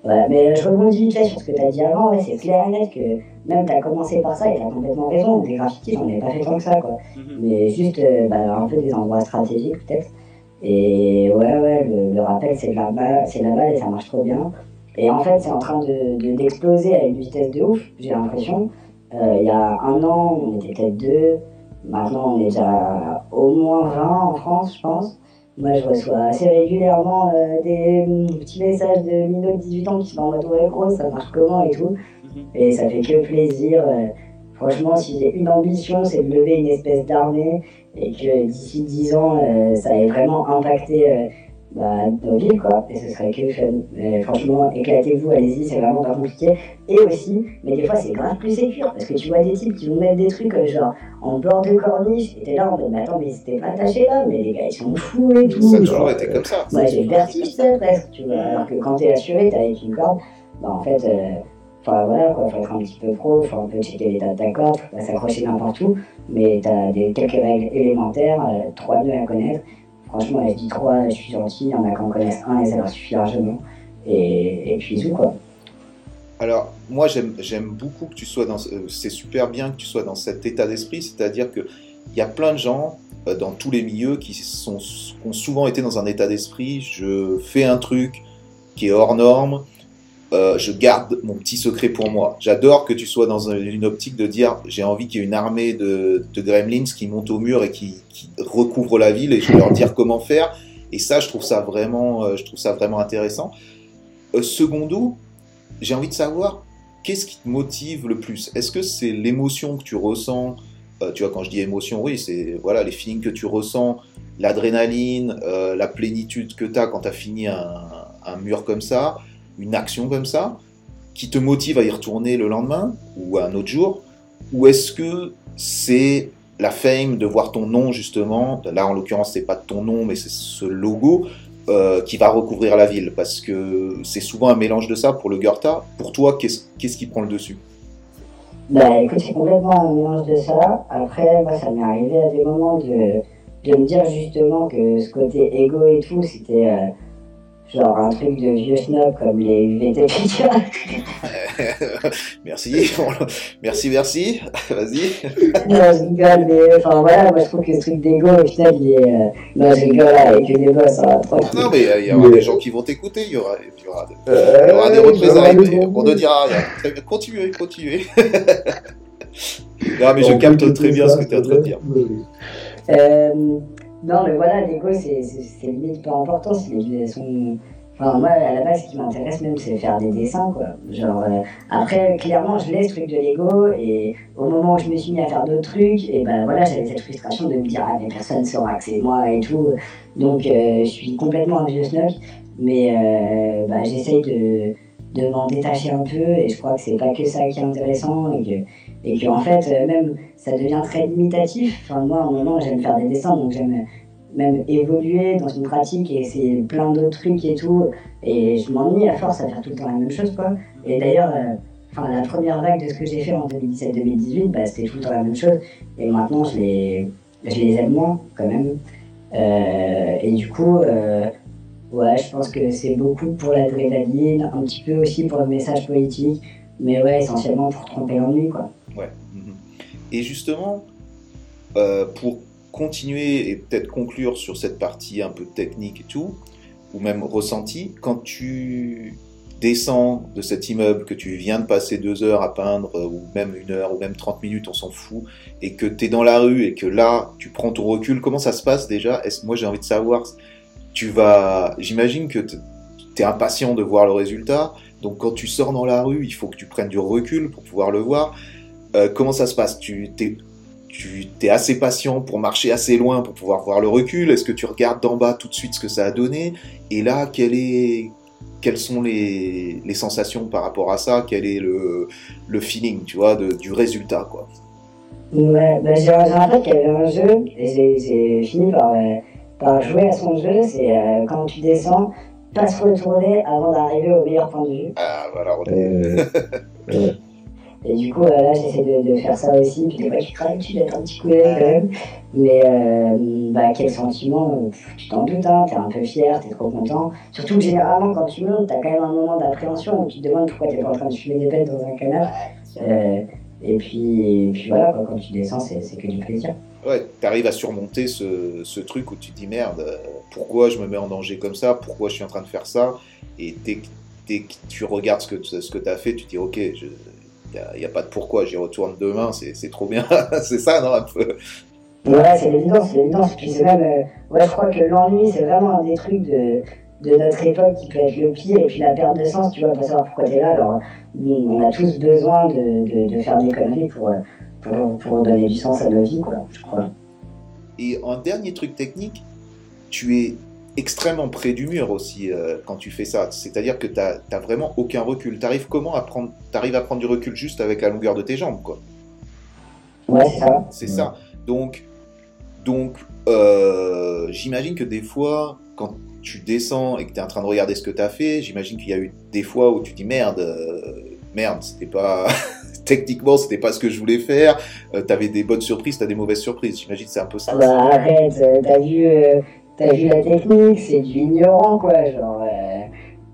Voilà. Mais je rebondis vite sur ce que tu as dit avant, c'est clair et net que même tu as commencé par ça et tu as complètement raison. Des graffitis, j'en ai pas fait tant que ça, quoi. Mhm. Mais juste euh, bah, un peu des endroits stratégiques, peut-être. Et ouais, ouais, le, rappel, c'est la, balle, la balle et ça marche trop bien. Et en fait, c'est en train de, d'exploser à une vitesse de ouf, j'ai l'impression. Euh, il y a un an, on était peut-être deux. Maintenant, on est déjà au moins 20 en France, je pense. Moi, je reçois assez régulièrement euh, des petits messages de minots de 18 ans qui sont en mode ouais, gros, ça marche comment et tout. Et ça fait que plaisir. Euh, franchement, si j'ai une ambition, c'est de lever une espèce d'armée et que d'ici 10 ans, euh, ça ait vraiment impacté bah, nos villes, quoi. Et ce serait que fun. franchement, éclatez-vous, allez-y, c'est vraiment pas compliqué. Et aussi, mais des fois, c'est grave plus sécure parce que tu vois des types qui vont mettre des trucs euh, genre en bord de corniche, et t'es là en mode, mais attends, mais c'était pas attaché là, mais les gars, ils sont fous et tout. Ça a toujours été comme ça. Moi, j'ai le vertige, ça, presque, tu vois. Alors que quand t'es assuré, t'as avec une corde, bah en fait, euh, enfin voilà, quoi, faut être un petit peu pro, faut un peu checker de ta corde, faut pas s'accrocher n'importe où, mais t'as des, quelques règles élémentaires, euh, trois nœuds à connaître Franchement, je dis trois, je suis gentil, il y en a qui en connaissent un et ça leur suffit largement. Et, puis tout quoi. Alors, moi, j'aime beaucoup que tu sois dans. Euh, c'est super bien que tu sois dans cet état d'esprit, c'est-à-dire qu'il y a plein de gens euh, dans tous les milieux qui, sont, ont souvent été dans un état d'esprit je fais un truc qui est hors norme, euh, je garde mon petit secret pour moi. J'adore que tu sois dans une optique de dire j'ai envie qu'il y ait une armée de, de, gremlins qui monte au mur et qui, qui, recouvre la ville et je vais leur dire comment faire. Et ça, je trouve ça vraiment, euh, je trouve ça vraiment intéressant. Euh, secondo, j'ai envie de savoir qu'est-ce qui te motive le plus? Est-ce que c'est l'émotion que tu ressens? Euh, Tu vois, quand je dis émotion, oui, c'est voilà les feelings que tu ressens, l'adrénaline, la plénitude que tu as quand tu as fini un, un, mur comme ça, une action comme ça, qui te motive à y retourner le lendemain ou un autre jour? Ou est-ce que c'est la fame de voir ton nom justement, là en l'occurrence c'est pas ton nom mais c'est ce logo, euh, qui va recouvrir la ville, parce que c'est souvent un mélange de ça pour le Goethe. Pour toi, qu'est-ce qui prend le dessus? Bah écoute, c'est complètement un mélange de ça. Après, ça m'est arrivé à des moments de, de me dire justement que ce côté égo et tout, c'était... Euh, genre un truc de vieux snob comme les VTP. merci, merci, merci, vas-y. non, je rigole, mais enfin voilà, moi je trouve que ce truc d'ego, au final, il est. Euh... Non, je rigole avec des gosses, ça va trop. Non, mais il y aura des gens qui vont t'écouter, il y aura, il y aura, de... euh, il y aura des représailles, mais on ne dira rien. Continuez, continuez. non, mais je capte très bien ce que tu es en train de dire. Euh, non, mais voilà, l'ego, c'est limite pas important. Les sont. Enfin, moi, à la base, ce qui m'intéresse même, c'est faire des dessins, quoi. Genre, euh, après, clairement, je laisse le truc de l'ego, et au moment où je me suis mis à faire d'autres trucs, et ben voilà, j'avais cette frustration de me dire, ah, mais personne ne saura que c'est moi et tout. Donc, euh, je suis complètement un vieux snob, mais euh, bah, j'essaye de, de m'en détacher un peu, et je crois que c'est pas que ça qui est intéressant, et que et que en fait même ça devient très limitatif. Enfin moi en moment j'aime faire des dessins donc j'aime même évoluer dans une pratique et essayer plein d'autres trucs et tout et je m'ennuie à force à faire tout le temps la même chose quoi. Et d'ailleurs euh, la première vague de ce que j'ai fait en 2017-2018 bah, c'était tout le temps la même chose et maintenant je les je aime moins quand même. Euh, et du coup ouais je pense que c'est beaucoup pour l'adrénaline, un petit peu aussi pour le message politique mais ouais essentiellement pour tromper l'ennui quoi. Ouais. Mhm. Et justement, euh, pour continuer et peut-être conclure sur cette partie un peu technique et tout, ou même ressenti, quand tu descends de cet immeuble que tu viens de passer deux heures à peindre, ou même une heure, ou même 30 minutes, on s'en fout, et que tu es dans la rue et que là, tu prends ton recul, comment ça se passe déjà? Est-ce Moi, j'ai envie de savoir, tu vas... J'imagine que tu es impatient de voir le résultat, donc quand tu sors dans la rue, il faut que tu prennes du recul pour pouvoir le voir. Euh, comment ça se passe? Tu t'es tu es assez patient pour marcher assez loin pour pouvoir voir le recul? Est-ce que tu regardes d'en bas tout de suite ce que ça a donné? Et là, quel est, quelles sont les, les, sensations par rapport à ça? Quel est le, le feeling, tu vois, de, du résultat, quoi? Ouais, bah, je rappelle qu'il y avait un jeu, et j'ai fini par, euh, par, jouer à son jeu, c'est euh, quand tu descends, pas se retourner avant d'arriver au meilleur point de vue. Ah, voilà, on est... Et du coup, là, j'essaie de, faire ça aussi. Puis des fois, tu craques, tu jettes un petit coup d'œil quand même. Mais euh, bah, quel sentiment Tu t'en doutes, hein, t'es un peu fier, t'es trop content. Surtout que généralement, quand tu montes, t'as quand même un moment d'appréhension où tu te demandes pourquoi t'es pas en train de fumer des pètes dans un canard. Euh, et, puis, voilà, quand tu descends, c'est que du plaisir. Ouais, t'arrives à surmonter ce, truc où tu te dis merde, pourquoi je me mets en danger comme ça? Pourquoi je suis en train de faire ça? Et dès, que tu regardes ce que, ce que tu as fait, tu te dis ok, je, n'y a, pas de pourquoi, j'y retourne demain, c'est trop bien. c'est ça, non un peu? Ouais, c'est l'évidence, c'est l'évidence. Puis c'est même, euh, ouais, je crois que l'ennui, c'est vraiment un des trucs de, de notre époque qui peut être le pire. Et puis la perte de sens, tu vois, pas savoir pourquoi tu es là. Alors, on a tous besoin de, de, de faire des conneries pour, pour, pour, donner du sens à nos vies, quoi, je crois. Et en dernier truc technique, tu es extrêmement près du mur aussi euh, quand tu fais ça. C'est-à-dire que tu n'as vraiment aucun recul. Tu arrives comment à prendre, arrives à prendre du recul juste avec la longueur de tes jambes, quoi. Ouais, c'est ça. C'est ça. Donc, donc euh, j'imagine que des fois, quand tu descends et que tu es en train de regarder ce que tu as fait, j'imagine qu'il y a eu des fois où tu dis merde, euh, merde, c'était pas. Techniquement, c'était pas ce que je voulais faire. tu avais des bonnes surprises, tu as des mauvaises surprises. J'imagine que c'est un peu ça. Bah arrête, t'as vu t'as vu la technique, c'est du ignorant, quoi. Genre, euh,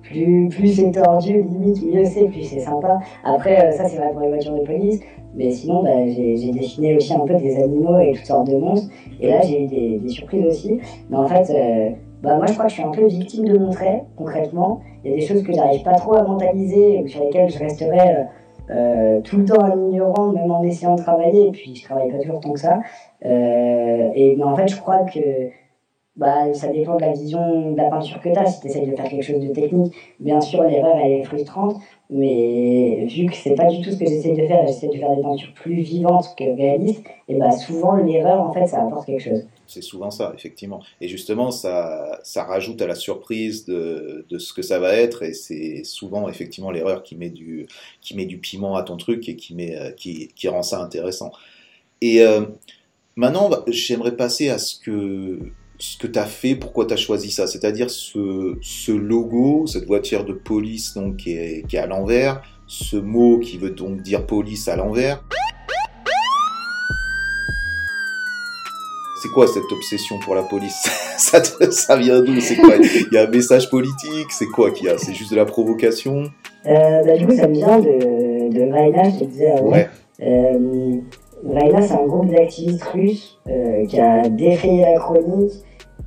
plus, plus c'est tordu, limite, mieux c'est, plus c'est sympa. Après, euh, ça, c'est vrai pour les voitures de police. Mais sinon, bah, j'ai dessiné aussi un peu des animaux et toutes sortes de monstres. Et là, j'ai eu des, surprises aussi. Mais en fait, euh, bah, moi, je crois que je suis un peu victime de mon trait, concrètement. il y a des choses que j'arrive pas trop à mentaliser ou sur lesquelles je resterai euh, tout le temps un ignorant, même en essayant de travailler, et puis je travaille pas toujours tant que ça. Euh, et mais en fait, je crois que bah, ça dépend de la vision de la peinture que tu as. Si tu essayes de faire quelque chose de technique, bien sûr, l'erreur, elle est frustrante. Mais vu que c'est pas du tout ce que j'essaie de faire, j'essaie de faire des peintures plus vivantes que réalistes, et bah souvent l'erreur, en fait, ça apporte quelque chose. C'est souvent ça, effectivement. Et justement, ça, ça rajoute à la surprise de, de ce que ça va être, et c'est souvent effectivement l'erreur qui met du qui met du piment à ton truc et qui met qui, qui rend ça intéressant. Et euh, maintenant, j'aimerais passer à ce que ce que tu as fait, pourquoi tu as choisi ça, c'est-à-dire ce, ce, logo, cette voiture de police donc, qui, est, qui est à l'envers, ce mot qui veut donc dire police à l'envers. C'est quoi cette obsession pour la police? Ça, ça, vient d'où? C'est quoi? Il y a un message politique? C'est quoi qu'il y a? C'est juste de la provocation? Euh, bah, Du coup, ça vient de, de Raina, je te disais avant. Ouais. Euh, Raina, c'est un groupe d'activistes russes euh, qui a défrayé la chronique,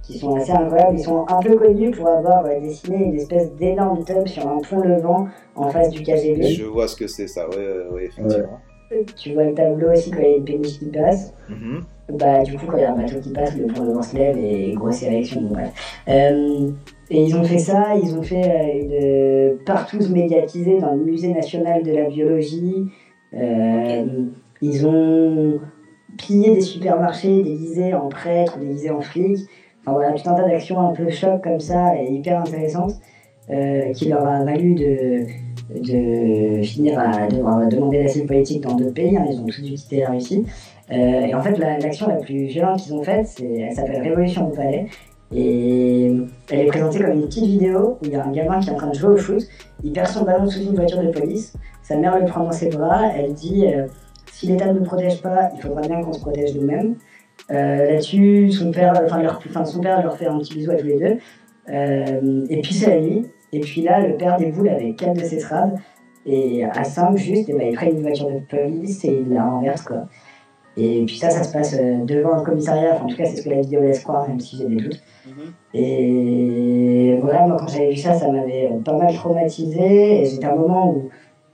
qui sont assez incroyables. Ils sont un peu connus pour avoir euh, dessiné une espèce d'énorme tube sur un pont levant en face du KGB. Je vois ce que c'est ça, oui, effectivement. Tu vois le tableau aussi quand il y a une péniche qui passe. Mm-hmm. Bah, du coup, quand il y a un bateau qui passe, le pont levant se lève et grosse érection. Bref. Euh, et ils ont fait ça, ils ont fait une partouze médiatisée dans le musée national de la biologie. Euh, ils ont pillé des supermarchés déguisés en prêtres, déguisés en flics. Enfin voilà, tout un tas d'actions un peu choc comme ça et hyper intéressantes euh, qui leur a valu de, de finir à devoir demander l'asile politique dans d'autres pays. Hein. ils ont tout de suite quitté la Russie. Euh, et en fait, l'action la, plus violente qu'ils ont faite, elle s'appelle Révolution au palais. Et elle est présentée comme une petite vidéo où il y a un gamin qui est en train de jouer au foot, il perd son ballon sous une voiture de police, sa mère le prend dans ses bras, elle dit euh, si l'État ne nous protège pas, il faudra bien qu'on se protège nous-mêmes. Euh, là-dessus, son père, enfin, leur, son père leur fait un petit bisou à tous les deux. Euh, et puis c'est la nuit. Et puis là, le père déboule avec quatre de ses trades. Et à 5 juste, et ben, il prend une voiture de police et il la renverse. Quoi. Et puis ça, ça se passe euh, devant un commissariat. Enfin, en tout cas, c'est ce que la vidéo laisse croire, même si j'ai des doutes. Mhm. Et voilà, moi, quand j'avais vu ça, ça m'avait pas mal traumatisé. Et c'était un moment où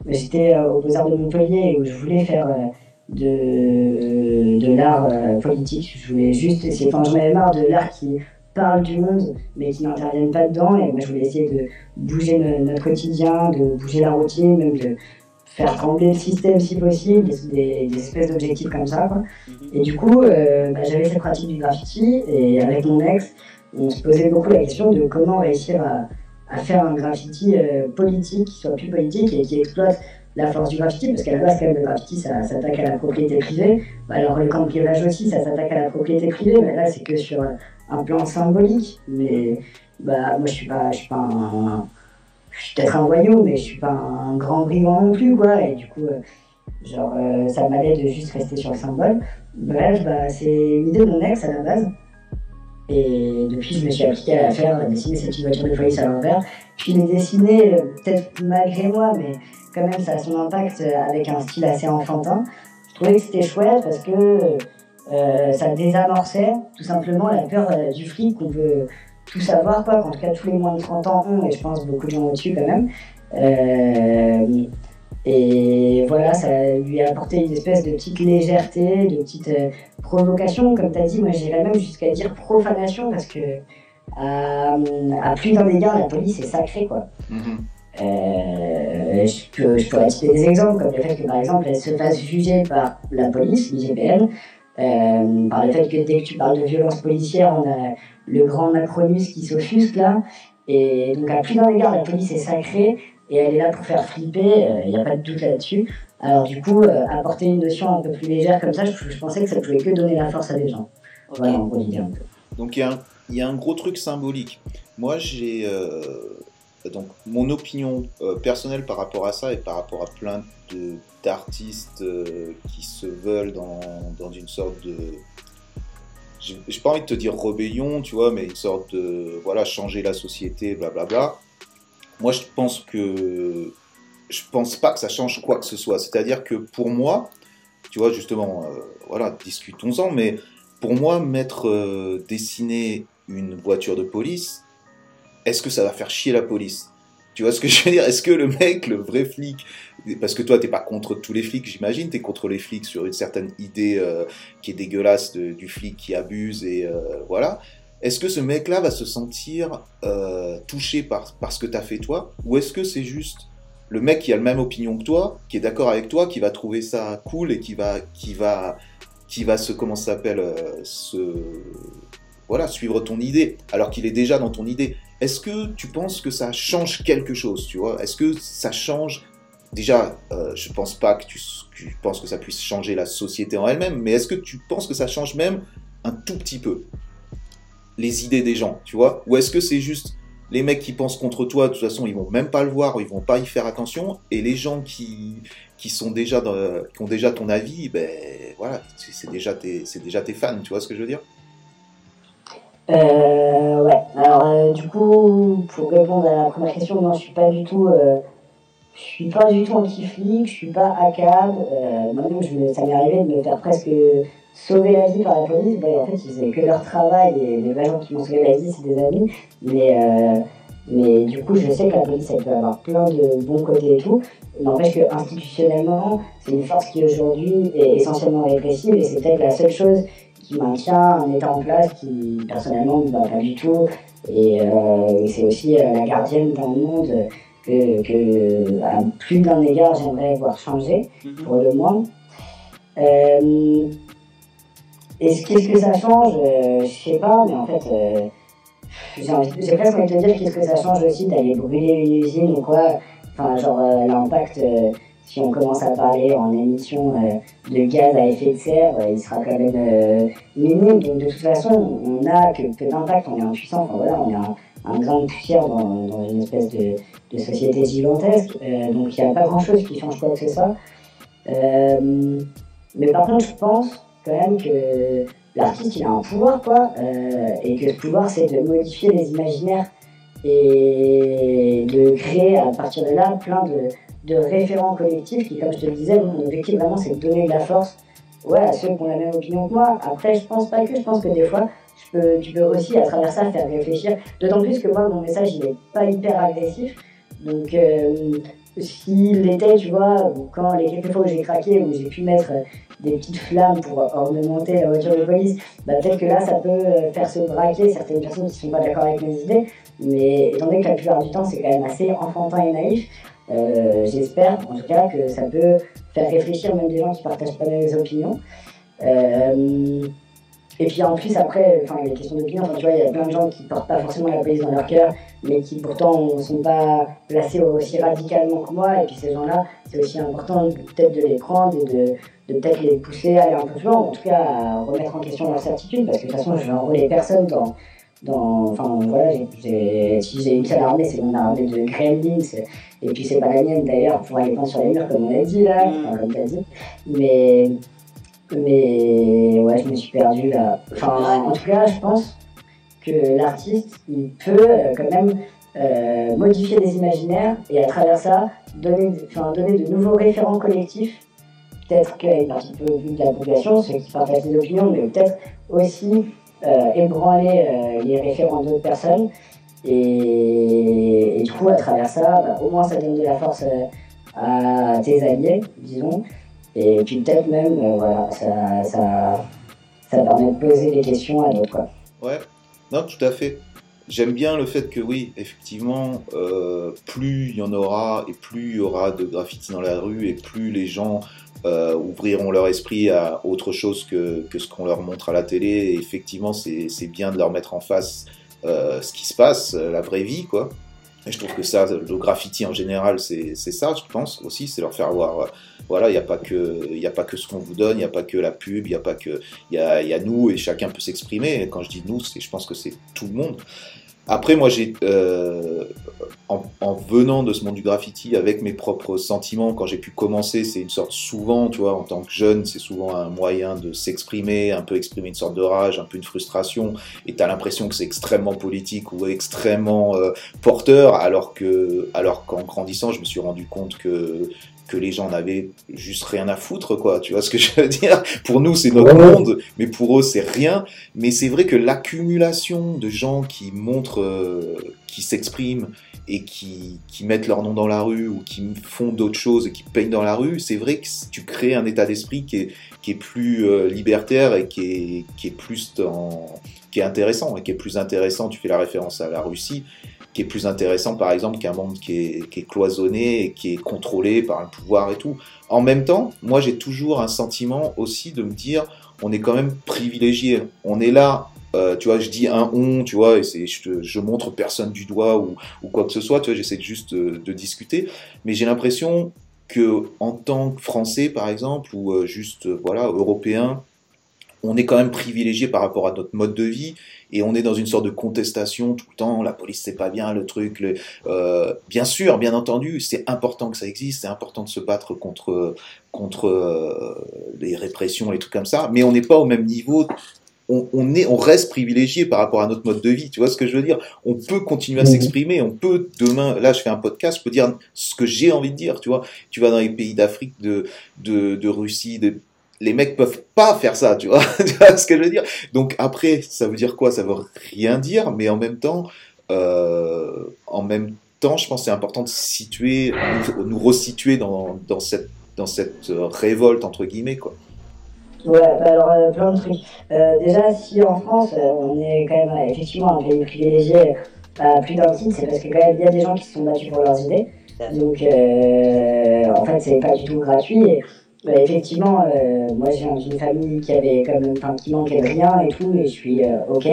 J'étais euh, au Beaux-Arts de Montpellier où je voulais faire euh, de, de l'art euh, politique. Je voulais juste essayer, enfin, j'en avais marre de l'art qui parle du monde mais qui n'interviennent pas dedans. Et moi, je voulais essayer de bouger notre quotidien, de bouger la routine, même de faire trembler le système si possible, des, espèces d'objectifs comme ça. Et du coup, bah, j'avais cette pratique du graffiti et avec mon ex, on se posait beaucoup la question de comment réussir à à faire un graffiti euh, politique qui soit plus politique et qui exploite la force du graffiti, parce qu'à la base, quand même, le graffiti, ça s'attaque à la propriété privée. Bah, alors, le cambriolage aussi, ça s'attaque à la propriété privée, mais là, c'est que sur un plan symbolique. Mais bah, moi, je suis pas, je suis pas un. Je suis peut-être un voyou, mais je suis pas un grand brigand non plus, quoi. Et du coup, euh, genre, euh, ça m'allait de juste rester sur le symbole. Bref, bah, c'est l'idée de mon ex à la base. Et depuis, je me suis appliqué à la faire, à dessiner cette petite voiture de police à l'envers. Puis les dessiner, euh, peut-être malgré moi, mais quand même, ça a son impact euh, avec un style assez enfantin. Je trouvais que c'était chouette parce que euh, ça désamorçait tout simplement la peur du fric qu'on veut tout savoir, quoi. En tout cas, tous les moins de 30 ans ont, et je pense beaucoup de gens au-dessus quand même. Et voilà, ça lui a apporté une espèce de petite légèreté, de petite euh, provocation, comme tu as dit. Moi, j'irais même jusqu'à dire profanation, parce que à, plus d'un égard, la police est sacrée, quoi. Mhm. Euh, je, peux, je, pourrais citer des exemples, comme le fait que, par exemple, elle se fasse juger par la police, l'IGPN, euh, par le fait que dès que tu parles de violence policière, on a le grand Macronus qui s'offusque, là. Et donc, à plus d'un égard, la police est sacrée et elle est là pour faire flipper, il n'y a pas de doute là-dessus. Alors du coup, euh, apporter une notion un peu plus légère comme ça, je, pensais que ça pouvait que donner la force à des gens. Voilà, en gros, Donc il y, y, a un gros truc symbolique. Moi, j'ai... Euh, donc mon opinion euh, personnelle par rapport à ça et par rapport à plein d'artistes qui se veulent dans, dans une sorte de j'ai pas envie de te dire rébellion, tu vois, mais une sorte de voilà changer la société, blablabla. Moi, je pense que je pense pas que ça change quoi que ce soit. C'est-à-dire que pour moi, tu vois, justement, euh, voilà, discutons-en, mais pour moi, mettre euh, dessiner une voiture de police, est-ce que ça va faire chier la police? Tu vois ce que je veux dire? Est-ce que le mec, le vrai flic, parce que toi, t'es pas contre tous les flics, j'imagine, t'es contre les flics sur une certaine idée euh, qui est dégueulasse du flic qui abuse et voilà. Est-ce que ce mec-là va se sentir euh, touché par, par ce que t'as fait toi? Ou est-ce que c'est juste le mec qui a la même opinion que toi, qui est d'accord avec toi, qui va trouver ça cool et qui va, qui va, qui va se, comment s'appelle, se, voilà, suivre ton idée, alors qu'il est déjà dans ton idée? Est-ce que tu penses que ça change quelque chose, tu vois? Est-ce que ça change? Déjà, euh, je pense pas que tu, penses que ça puisse changer la société en elle-même, mais est-ce que tu penses que ça change même un tout petit peu? Les idées des gens, tu vois Ou est-ce que c'est juste les mecs qui pensent contre toi, de toute façon, ils vont même pas le voir, ils vont pas y faire attention, et les gens qui, qui sont déjà qui ont déjà ton avis, ben voilà, c'est déjà tes, c'est déjà tes fans, tu vois ce que je veux dire? Euh, ouais. Alors, euh, du coup, pour répondre à la première question, moi, je suis pas du tout, euh, je suis pas du tout anti-flic, je suis pas ACAB. Euh, moi-même, ça m'est arrivé de me faire presque sauver la vie par la police. Bon, en fait, ils faisaient que leur travail et les agents qui m'ont sauvé la vie, c'est des amis. Mais, euh, mais du coup, je sais que la police, elle peut avoir plein de bons côtés et tout. N'empêche que institutionnellement, c'est une force qui aujourd'hui est essentiellement répressive et c'est peut-être la seule chose qui maintient un état en place qui personnellement ne va pas du tout. Et, euh, c'est aussi euh, la gardienne d'un monde que, que à plus d'un égard j'aimerais voir changer, mhm. pour le moins. Euh, qu'est-ce que ça change Je sais pas, mais en fait, j'ai presque envie de te dire qu'est-ce que ça change aussi d'aller brûler une usine ou quoi. Enfin, genre l'impact si on commence à parler en émission euh, de gaz à effet de serre, euh, il sera quand même euh, minime. Donc de toute façon, on n'a que peu d'impact, on est impuissant, enfin voilà, on est un, un grain poussière dans, dans une espèce de, de société gigantesque. donc il n'y a pas grand-chose qui change quoi que ce soit. mais par contre, je pense quand même que l'artiste, il a un pouvoir, quoi, et que ce pouvoir, c'est de modifier les imaginaires et de créer à partir de là plein de de référents collectifs qui, comme je te le disais, mon objectif vraiment c'est de donner de la force ouais, à ceux qui ont la même opinion que moi. Après, je pense pas que, je pense que des fois, je peux, tu peux aussi à travers ça faire réfléchir. D'autant plus que moi, mon message il est pas hyper agressif. Donc, euh, s'il l'était, tu vois, quand les quelques fois où j'ai craqué, où j'ai pu mettre des petites flammes pour ornementer la voiture de police, bah, peut-être que là, ça peut faire se braquer certaines personnes qui sont pas d'accord avec mes idées. Mais étant donné que la plupart du temps, c'est quand même assez enfantin et naïf, euh, j'espère en tout cas que ça peut faire réfléchir même des gens qui ne partagent pas mes opinions. Euh, et puis en plus, après, enfin, les questions d'opinion, tu vois, il y a plein de gens qui ne portent pas forcément la police dans leur cœur, mais qui pourtant ne sont pas placés aussi radicalement que moi. Et puis ces gens-là, c'est aussi important peut-être de les prendre et de, de peut-être les pousser à aller un peu plus loin, en tout cas à remettre en question leur certitude, parce que de toute façon, je vais enrôler personne dans, dans, enfin voilà, si j'ai une seule armée, c'est mon armée de gremlins, et puis c'est pas la mienne d'ailleurs pour aller prendre sur les murs comme on a dit là, mm. enfin, comme t'as dit. Mais, mais ouais, je me suis perdu là. Enfin, en tout cas, je pense que l'artiste, il peut euh, quand même euh, modifier des imaginaires et à travers ça, donner, enfin, donner de nouveaux référents collectifs. Peut-être a une partie peu de la population, ceux qui partagent des opinions, mais peut-être aussi euh, ébranler les référents d'autres personnes. Et, du coup, à travers ça, bah, au moins ça donne de la force à tes alliés, disons. Et puis peut-être même, voilà, ça, ça, ça, permet de poser des questions à d'autres. Ouais, non, tout à fait. J'aime bien le fait que oui, effectivement, plus il y en aura et plus il y aura de graffiti dans la rue et plus les gens euh, ouvriront leur esprit à autre chose que, que ce qu'on leur montre à la télé. Et effectivement, c'est bien de leur mettre en face euh, ce qui se passe, euh, la vraie vie, quoi. Et je trouve que ça, le graffiti en général, c'est ça, je pense aussi, c'est leur faire voir, voilà, il n'y a pas que, a pas que ce qu'on vous donne, il n'y a pas que la pub, il n'y a pas que, il y a, y a, nous et chacun peut s'exprimer. Quand je dis nous, je pense que c'est tout le monde. Après, moi, j'ai, euh, en, venant de ce monde du graffiti avec mes propres sentiments, quand j'ai pu commencer, c'est une sorte souvent, tu vois, en tant que jeune, c'est souvent un moyen de s'exprimer, un peu exprimer une sorte de rage, un peu une frustration, et t'as l'impression que c'est extrêmement politique ou extrêmement euh, porteur, alors que, alors qu'en grandissant, je me suis rendu compte que que les gens n'avaient juste rien à foutre, quoi. Tu vois ce que je veux dire? Pour nous, c'est notre monde, mais pour eux, c'est rien. Mais c'est vrai que l'accumulation de gens qui montrent, euh, qui s'expriment et qui, qui, mettent leur nom dans la rue ou qui font d'autres choses et qui peignent dans la rue, c'est vrai que tu crées un état d'esprit qui est, qui est plus euh, libertaire et qui est, qui est plus qui est intéressant et qui est plus intéressant. Tu fais la référence à la Russie, qui est plus intéressant par exemple qu'un monde qui est, qui est, cloisonné et qui est contrôlé par un pouvoir et tout. En même temps, moi j'ai toujours un sentiment aussi de me dire on est quand même privilégié. On est là euh, tu vois, je dis un on, tu vois, et je, je, montre personne du doigt ou, ou, quoi que ce soit, tu vois, j'essaie juste de, de discuter, mais j'ai l'impression que en tant que Français, par exemple, ou euh, juste, euh, voilà, Européen, on est quand même privilégié par rapport à notre mode de vie et on est dans une sorte de contestation tout le temps. La police c'est pas bien, le truc. Le, euh, bien sûr, bien entendu, c'est important que ça existe, c'est important de se battre contre contre euh, les répressions et tout comme ça. Mais on n'est pas au même niveau on, est, on reste privilégié par rapport à notre mode de vie. Tu vois ce que je veux dire? On peut continuer à mhm. s'exprimer. On peut demain, là, je fais un podcast, je peux dire ce que j'ai envie de dire. Tu vois? Tu vas dans les pays d'Afrique, de, de, de Russie, de, les mecs peuvent pas faire ça. Tu vois, ce que je veux dire? Donc après, ça veut dire quoi? Ça veut rien dire, mais en même temps, euh, en même temps, je pense que c'est important de situer, nous, resituer dans, cette dans cette révolte entre guillemets quoi. Ouais, bah alors euh, plein de trucs. Euh, déjà, si en France, euh, on est quand même effectivement un pays privilégié à plus d'un titre, c'est parce que quand même y a des gens qui se sont battus pour leurs idées. Donc en fait, c'est pas du tout gratuit. Bah, effectivement, moi j'ai une famille qui avait comme enfin, qui manquait de rien et tout, et je suis ok.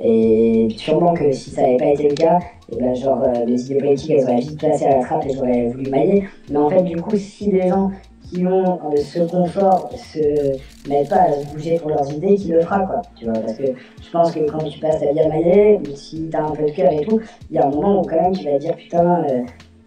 Et sûrement que si ça n'avait pas été le cas, et ben genre les idées politiques elles auraient vite placé à la trappe et j'aurais voulu mailler. Mais en fait, du coup, si des gens qui ont euh, ce confort se mettent pas à se bouger pour leurs idées, qui le fera, quoi. Tu vois, parce que je pense que quand tu passes ta vie à mailler, si t'as un peu de cœur et tout, il y a un moment où quand même tu vas te dire putain, euh,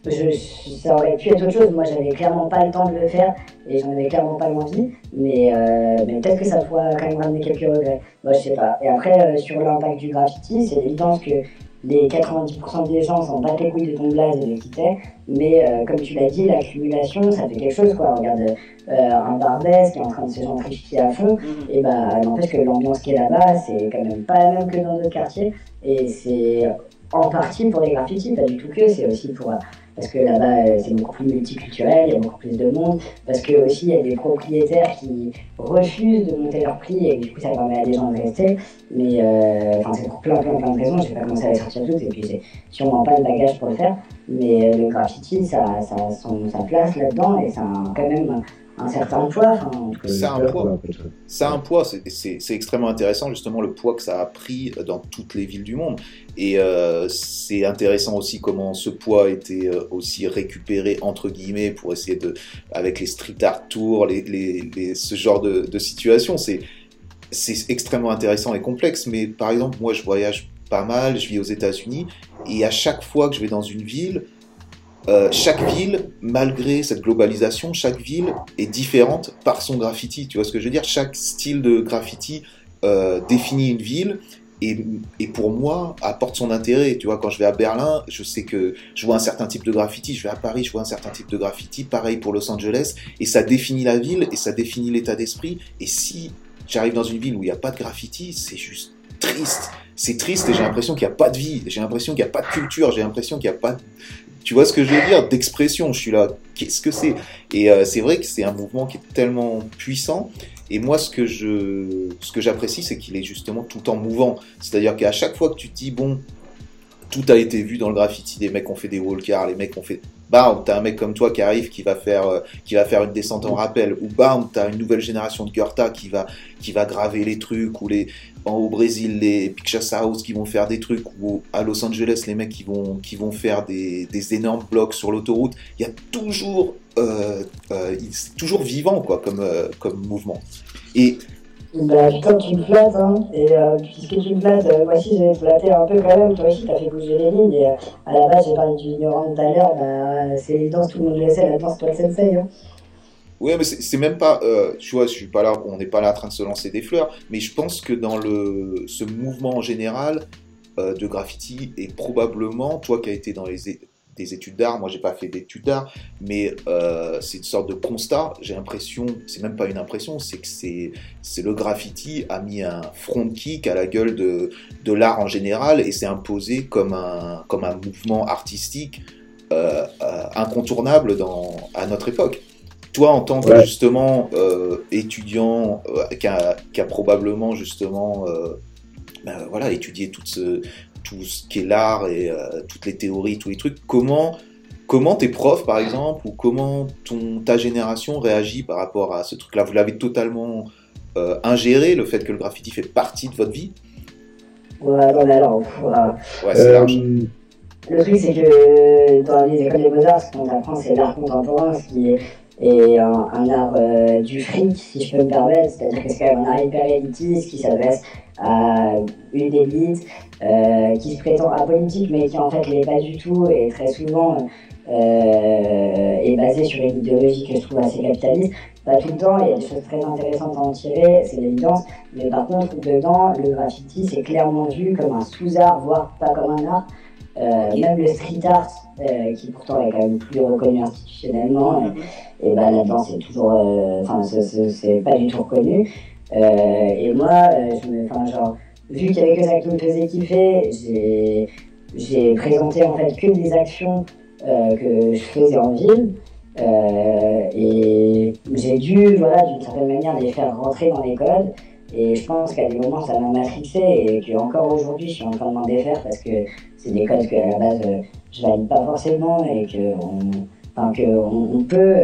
je, ça aurait pu être autre chose. Moi, j'avais clairement pas le temps de le faire et j'en avais clairement pas l'envie, mais, euh, mais peut-être que ça pourrait quand même ramener quelques regrets. Moi, je sais pas. Et après, sur l'impact du graffiti, c'est évident que les 90% des gens s'en battent les couilles de ton blaze et de quitter, mais euh, comme tu l'as dit, l'accumulation, ça fait quelque chose, quoi. Regarde euh, un Barbès qui est en train de se gentrifier à fond, mhm. et bah n'empêche que l'ambiance qui est là-bas, c'est quand même pas la même que dans d'autres quartiers, et c'est en partie pour les graffitis, pas du tout que, c'est aussi pour parce que là-bas euh, c'est beaucoup plus multiculturel, il y a beaucoup plus de monde, parce que aussi il y a des propriétaires qui refusent de monter leur prix et du coup ça permet à des gens de rester. Mais euh, enfin c'est pour plein plein plein de raisons, je vais pas commencer à les sortir toutes et puis c'est sûrement pas le bagage pour le faire. Mais euh, le graffiti ça, a sa place là-dedans et ça a quand même un certain poids. ça a un poids. Ça a un poids. C'est extrêmement intéressant justement le poids que ça a pris dans toutes les villes du monde. Et euh, c'est intéressant aussi comment ce poids a été euh, aussi récupéré entre guillemets pour essayer de, avec les street art tours, les, les, ce genre de, de situation. C'est c'est extrêmement intéressant et complexe. Mais par exemple, moi, je voyage pas mal, je vis aux États-Unis, et à chaque fois que je vais dans une ville, euh, chaque ville, malgré cette globalisation, chaque ville est différente par son graffiti. Tu vois ce que je veux dire? Chaque style de graffiti euh, définit une ville et, et, pour moi apporte son intérêt. Tu vois, quand je vais à Berlin, je sais que je vois un certain type de graffiti. Je vais à Paris, je vois un certain type de graffiti. Pareil pour Los Angeles. Et ça définit la ville et ça définit l'état d'esprit. Et si j'arrive dans une ville où il n'y a pas de graffiti, c'est juste triste. C'est triste et j'ai l'impression qu'il n'y a pas de vie. J'ai l'impression qu'il n'y a pas de culture. J'ai l'impression qu'il n'y a pas de tu vois ce que je veux dire? D'expression, je suis là, qu'est-ce que c'est? Et euh, c'est vrai que c'est un mouvement qui est tellement puissant. Et moi, ce que je, ce que j'apprécie, c'est qu'il est justement tout temps mouvant. C'est-à-dire qu'à chaque fois que tu te dis, bon, tout a été vu dans le graffiti, les mecs ont fait des walkers, les mecs ont fait bam, t'as un mec comme toi qui arrive, qui va faire, euh, qui va faire une descente en rappel, ou bam, t'as une nouvelle génération de Goethe qui va, qui va graver les trucs, ou les, au Brésil, les Pictures House qui vont faire des trucs, ou à Los Angeles, les mecs qui vont, qui vont faire des, des énormes blocs sur l'autoroute. Il y a toujours, euh, euh, toujours vivant, quoi, comme, euh, comme mouvement. Et bah putain, tu me flattes, hein. Et puisque tu me flattes, euh, moi aussi j'ai flatté un peu quand même. Toi aussi, t'as fait bouger les lignes. Et à la base, j'ai parlé du ignorant tout à l'heure. Bah, c'est évident, tout le monde le sait, la danse, toi le sensei. Hein. Ouais, mais c'est même pas, euh, tu vois, je suis pas là, on n'est pas là en train de se lancer des fleurs, mais je pense que dans le, ce mouvement en général euh, de graffiti, et probablement, toi qui as été dans les, des études d'art. Moi, j'ai pas fait d'études d'art, mais euh, c'est une sorte de constat. J'ai l'impression, c'est même pas une impression, c'est que c'est, le graffiti a mis un front kick à la gueule de, de l'art en général et s'est imposé comme un, comme un mouvement artistique incontournable dans, à notre époque. Toi, en tant que justement étudiant qui a, qui, a, probablement justement ben, voilà, étudié tout ce, tout ce qui est l'art et euh, toutes les théories, tous les trucs, comment, comment tes profs, par exemple, ou comment ton, ta génération réagit par rapport à ce truc-là? Vous l'avez totalement euh, ingéré, le fait que le graffiti fait partie de votre vie? Ouais, non, mais alors, ouais, c'est large. Euh, le truc, c'est que dans les écoles des beaux-arts, ce qu'on apprend, c'est l'art contemporain, ce qui est et un, art du fric, si je peux me permettre, c'est-à-dire que c'est quand même un art hyper élitiste qui s'adresse à une élite euh, qui se prétend apolitique mais qui en fait l'est pas du tout et très souvent euh, est basé sur une idéologie que je trouve assez capitaliste. Pas tout le temps, il y a des choses très intéressantes à en tirer, c'est l'évidence, mais par contre, dedans, le graffiti, c'est clairement vu comme un sous-art, voire pas comme un art. Euh, même le street art, qui pourtant est quand même plus reconnu institutionnellement, et ben là-dedans, c'est toujours. Enfin, c'est pas du tout reconnu. et moi, genre vu qu'il y avait que ça qui me faisait kiffer, j'ai présenté en fait que des actions euh, que je faisais en ville. Euh, et j'ai dû, voilà, d'une certaine manière, les faire rentrer dans l'école. Et je pense qu'à des moments, ça m'a matrixé et qu'encore aujourd'hui, je suis en train de m'en défaire parce que c'est des codes qu'à la base, euh, je valide pas forcément et qu'on enfin, que on, peut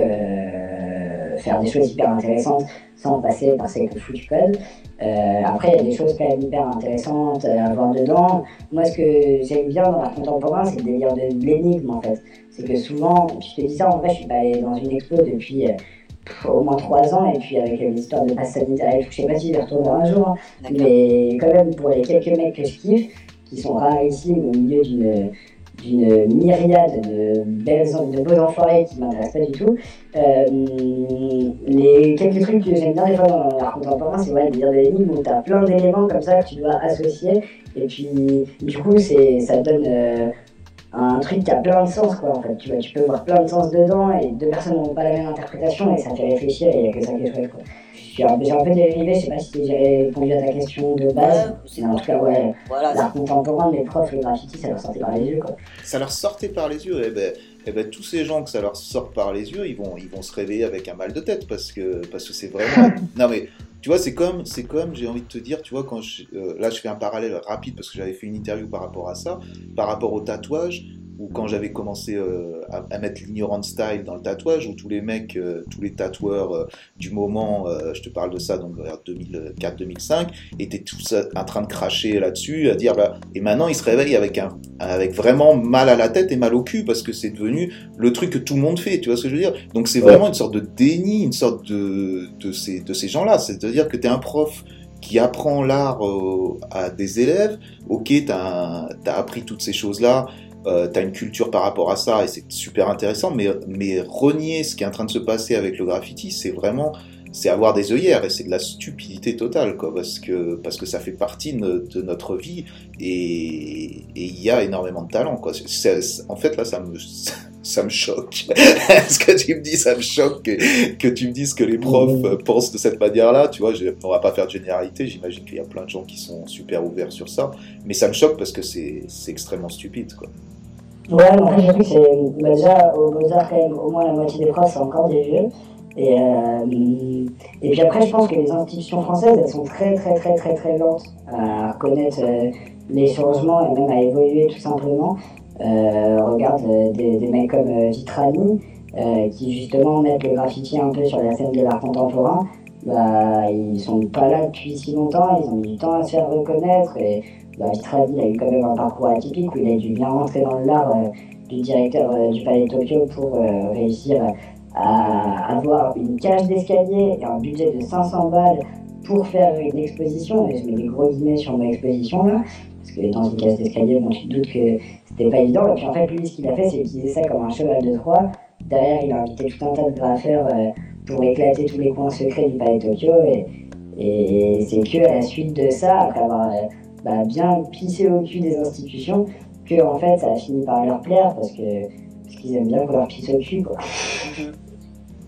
faire des choses hyper intéressantes sans passer par ces foutus codes. Euh, après, il y a des choses quand même hyper intéressantes à voir dedans. Moi, ce que j'aime bien dans l'art contemporain, c'est le délire de, l'énigme, en fait. C'est que souvent, je te dis ça, en vrai, je suis pas allé dans une expo depuis euh, au moins trois ans, et puis avec l'histoire de passe sanitaire je sais pas si je vais retourner un jour, hein. mais quand même, pour les quelques mecs que je kiffe, qui sont rarissimes au milieu d'une d'une myriade de belles, de beaux enfoirés qui m'intéressent pas du tout. Euh, les quelques trucs que j'aime bien des fois dans l'art contemporain, c'est dire des énigmes où tu as plein d'éléments comme ça que tu dois associer, et puis du coup, c'est, ça donne euh, un truc qui a plein de sens, quoi, en fait. Tu, vois, tu peux voir plein de sens dedans, et deux personnes n'ont pas la même interprétation, et ça fait réfléchir, et il n'y a que ça qui est chouette. J'ai un peu dérivé, je sais pas si j'ai répondu à ta question de base. C'est en tout cas, ouais, voilà, l'art contemporain, les profs, le graffiti, ça leur sortait par les yeux. Quoi. Ça leur sortait par les yeux, et eh ben, et eh ben, tous ces gens que ça leur sort par les yeux, ils vont, ils vont se réveiller avec un mal de tête parce que parce que c'est vraiment. non mais tu vois, c'est comme, c'est comme, j'ai envie de te dire, tu vois, quand je, euh, là je fais un parallèle rapide parce que j'avais fait une interview par rapport à ça, par rapport au tatouage ou quand j'avais commencé euh, à, mettre l'ignorant style dans le tatouage, où tous les mecs, euh, tous les tatoueurs euh, du moment, je te parle de ça, donc vers 2004-2005, étaient tous en train de cracher là-dessus, à dire, bah, et maintenant ils se réveillent avec, un, avec vraiment mal à la tête et mal au cul, parce que c'est devenu le truc que tout le monde fait, tu vois ce que je veux dire? Donc c'est vraiment une sorte de déni, une sorte de, de ces, de ces gens-là, c'est-à-dire que tu es un prof qui apprend l'art à des élèves, ok, tu as, as, appris toutes ces choses-là, euh, tu as une culture par rapport à ça et c'est super intéressant, mais, mais renier ce qui est en train de se passer avec le graffiti, c'est vraiment c'est avoir des œillères et c'est de la stupidité totale quoi parce que parce que ça fait partie de, notre vie et il y a énormément de talent quoi. En fait là ça me ça me choque. Ce que tu me dis ça me choque que, que tu me dises que les profs pensent de cette manière là tu vois on va pas faire de généralité j'imagine qu'il y a plein de gens qui sont super ouverts sur ça mais ça me choque parce que c'est extrêmement stupide quoi Ouais, mais après, j'ai vu que c'est bah, déjà au Beaux-Arts, quand même, au moins la moitié des profs, c'est encore des vieux. Et, euh, et puis après, je pense que les institutions françaises, elles sont très, très, très, très, très lentes à reconnaître euh, les changements et même à évoluer tout simplement. Euh, regarde euh, des, des, mecs comme euh, Vitrani, qui justement mettent le graffiti un peu sur la scène de l'art contemporain. Bah, ils sont pas là depuis si longtemps, ils ont mis du temps à se faire reconnaître. Et bah, il a eu quand même un parcours atypique où il a dû bien rentrer dans l'art euh, du directeur euh, du Palais Tokyo pour euh, réussir à avoir une cage d'escalier et un budget de 500 balles pour faire une exposition. Et je mets des gros guillemets sur ma exposition là, parce que dans une cage d'escalier, bon, tu te doutes que c'était pas évident. Et puis en fait, lui, ce qu'il a fait, c'est utiliser ça comme un cheval de Troie. Derrière, il a invité tout un tas de graffeurs pour éclater tous les coins secrets du Palais Tokyo. Et, et c'est que à la suite de ça, après avoir bah, bien pisser au cul des institutions que en fait ça a fini par leur plaire parce que parce qu'ils aiment bien qu'on leur pisse au cul quoi.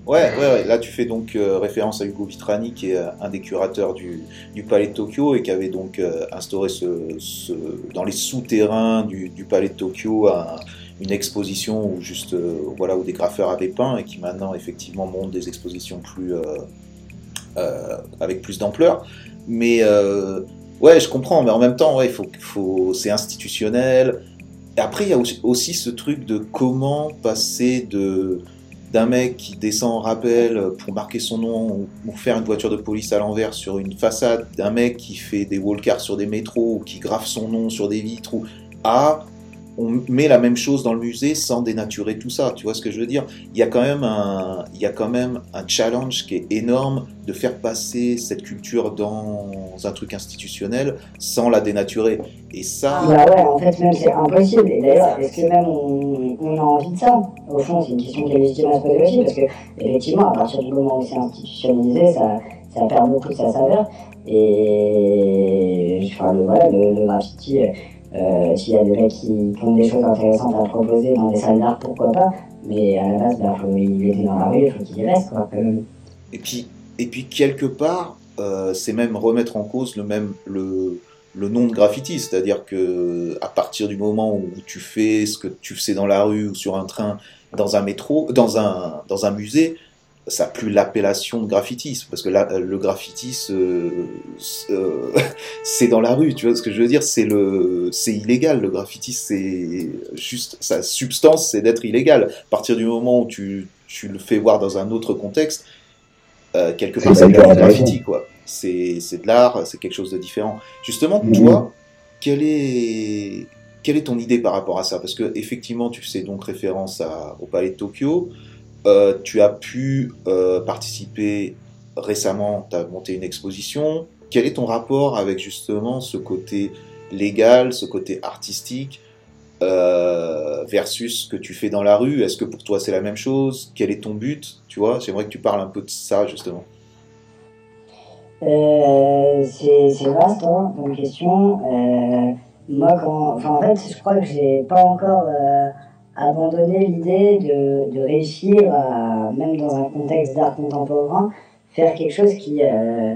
Ouais, ouais, ouais, là tu fais donc euh, référence à Hugo Vitrani, qui est euh, un des curateurs du, du Palais de Tokyo et qui avait donc euh, instauré ce, ce- dans les souterrains du, du Palais de Tokyo un- une exposition où juste voilà où des graffeurs avaient peint et qui maintenant effectivement montent des expositions plus avec plus d'ampleur. Mais ouais, je comprends, mais en même temps, ouais, faut, faut, c'est institutionnel. Et après, il y a aussi, ce truc de comment passer de d'un mec qui descend en rappel pour marquer son nom ou, faire une voiture de police à l'envers sur une façade, d'un mec qui fait des wallcars sur des métros ou qui graffe son nom sur des vitres ou à on met la même chose dans le musée sans dénaturer tout ça. Tu vois ce que je veux dire? Il y a quand même un, il y a quand même un challenge qui est énorme de faire passer cette culture dans un truc institutionnel sans la dénaturer. Et ça, Bah ouais, en fait, même c'est impossible. Et d'ailleurs, est-ce que même on, a envie de ça Au fond, c'est une question se poser aussi, parce que, effectivement, à partir du moment où c'est institutionnalisé, ça, ça perd beaucoup de sa saveur. Et enfin, le, voilà, le, le graffiti, euh, s'il y a des mecs qui, qui ont des choses intéressantes à proposer dans des salles d'art, pourquoi pas Mais à la base, bah, faut, il était dans la rue, il faut qu'il y reste, quoi. quand même. Et puis, et puis quelque part, euh, c'est même remettre en cause le même le, le nom de graffiti, c'est-à-dire que à partir du moment où tu fais ce que tu faisais dans la rue ou sur un train, dans un métro, dans un dans un musée, ça n'a plus l'appellation de graffiti, parce que là, le graffiti, se- c'est dans la rue, tu vois ce que je veux dire? C'est le, c'est illégal. Le graffiti, c'est juste sa substance, c'est d'être illégal. À partir du moment où tu, tu le fais voir dans un autre contexte, euh, quelque part, C'est du graffiti, quoi. C'est c'est de l'art, c'est quelque chose de différent. Justement, Mhm. toi, quelle est quelle est ton idée par rapport à ça? Parce que effectivement, tu fais donc référence à- au Palais de Tokyo. Euh, tu as pu euh, participer récemment, tu as monté une exposition. Quel est ton rapport avec justement ce côté légal, ce côté artistique euh, versus ce que tu fais dans la rue? Est-ce que pour toi c'est la même chose? Quel est ton but? Tu j'aimerais que tu parles un peu de ça justement. C'est vaste hein, comme question. Moi, en fait, je crois que j'ai pas encore euh, abandonné l'idée de, de réussir à, même dans un contexte d'art contemporain, faire quelque chose qui, euh,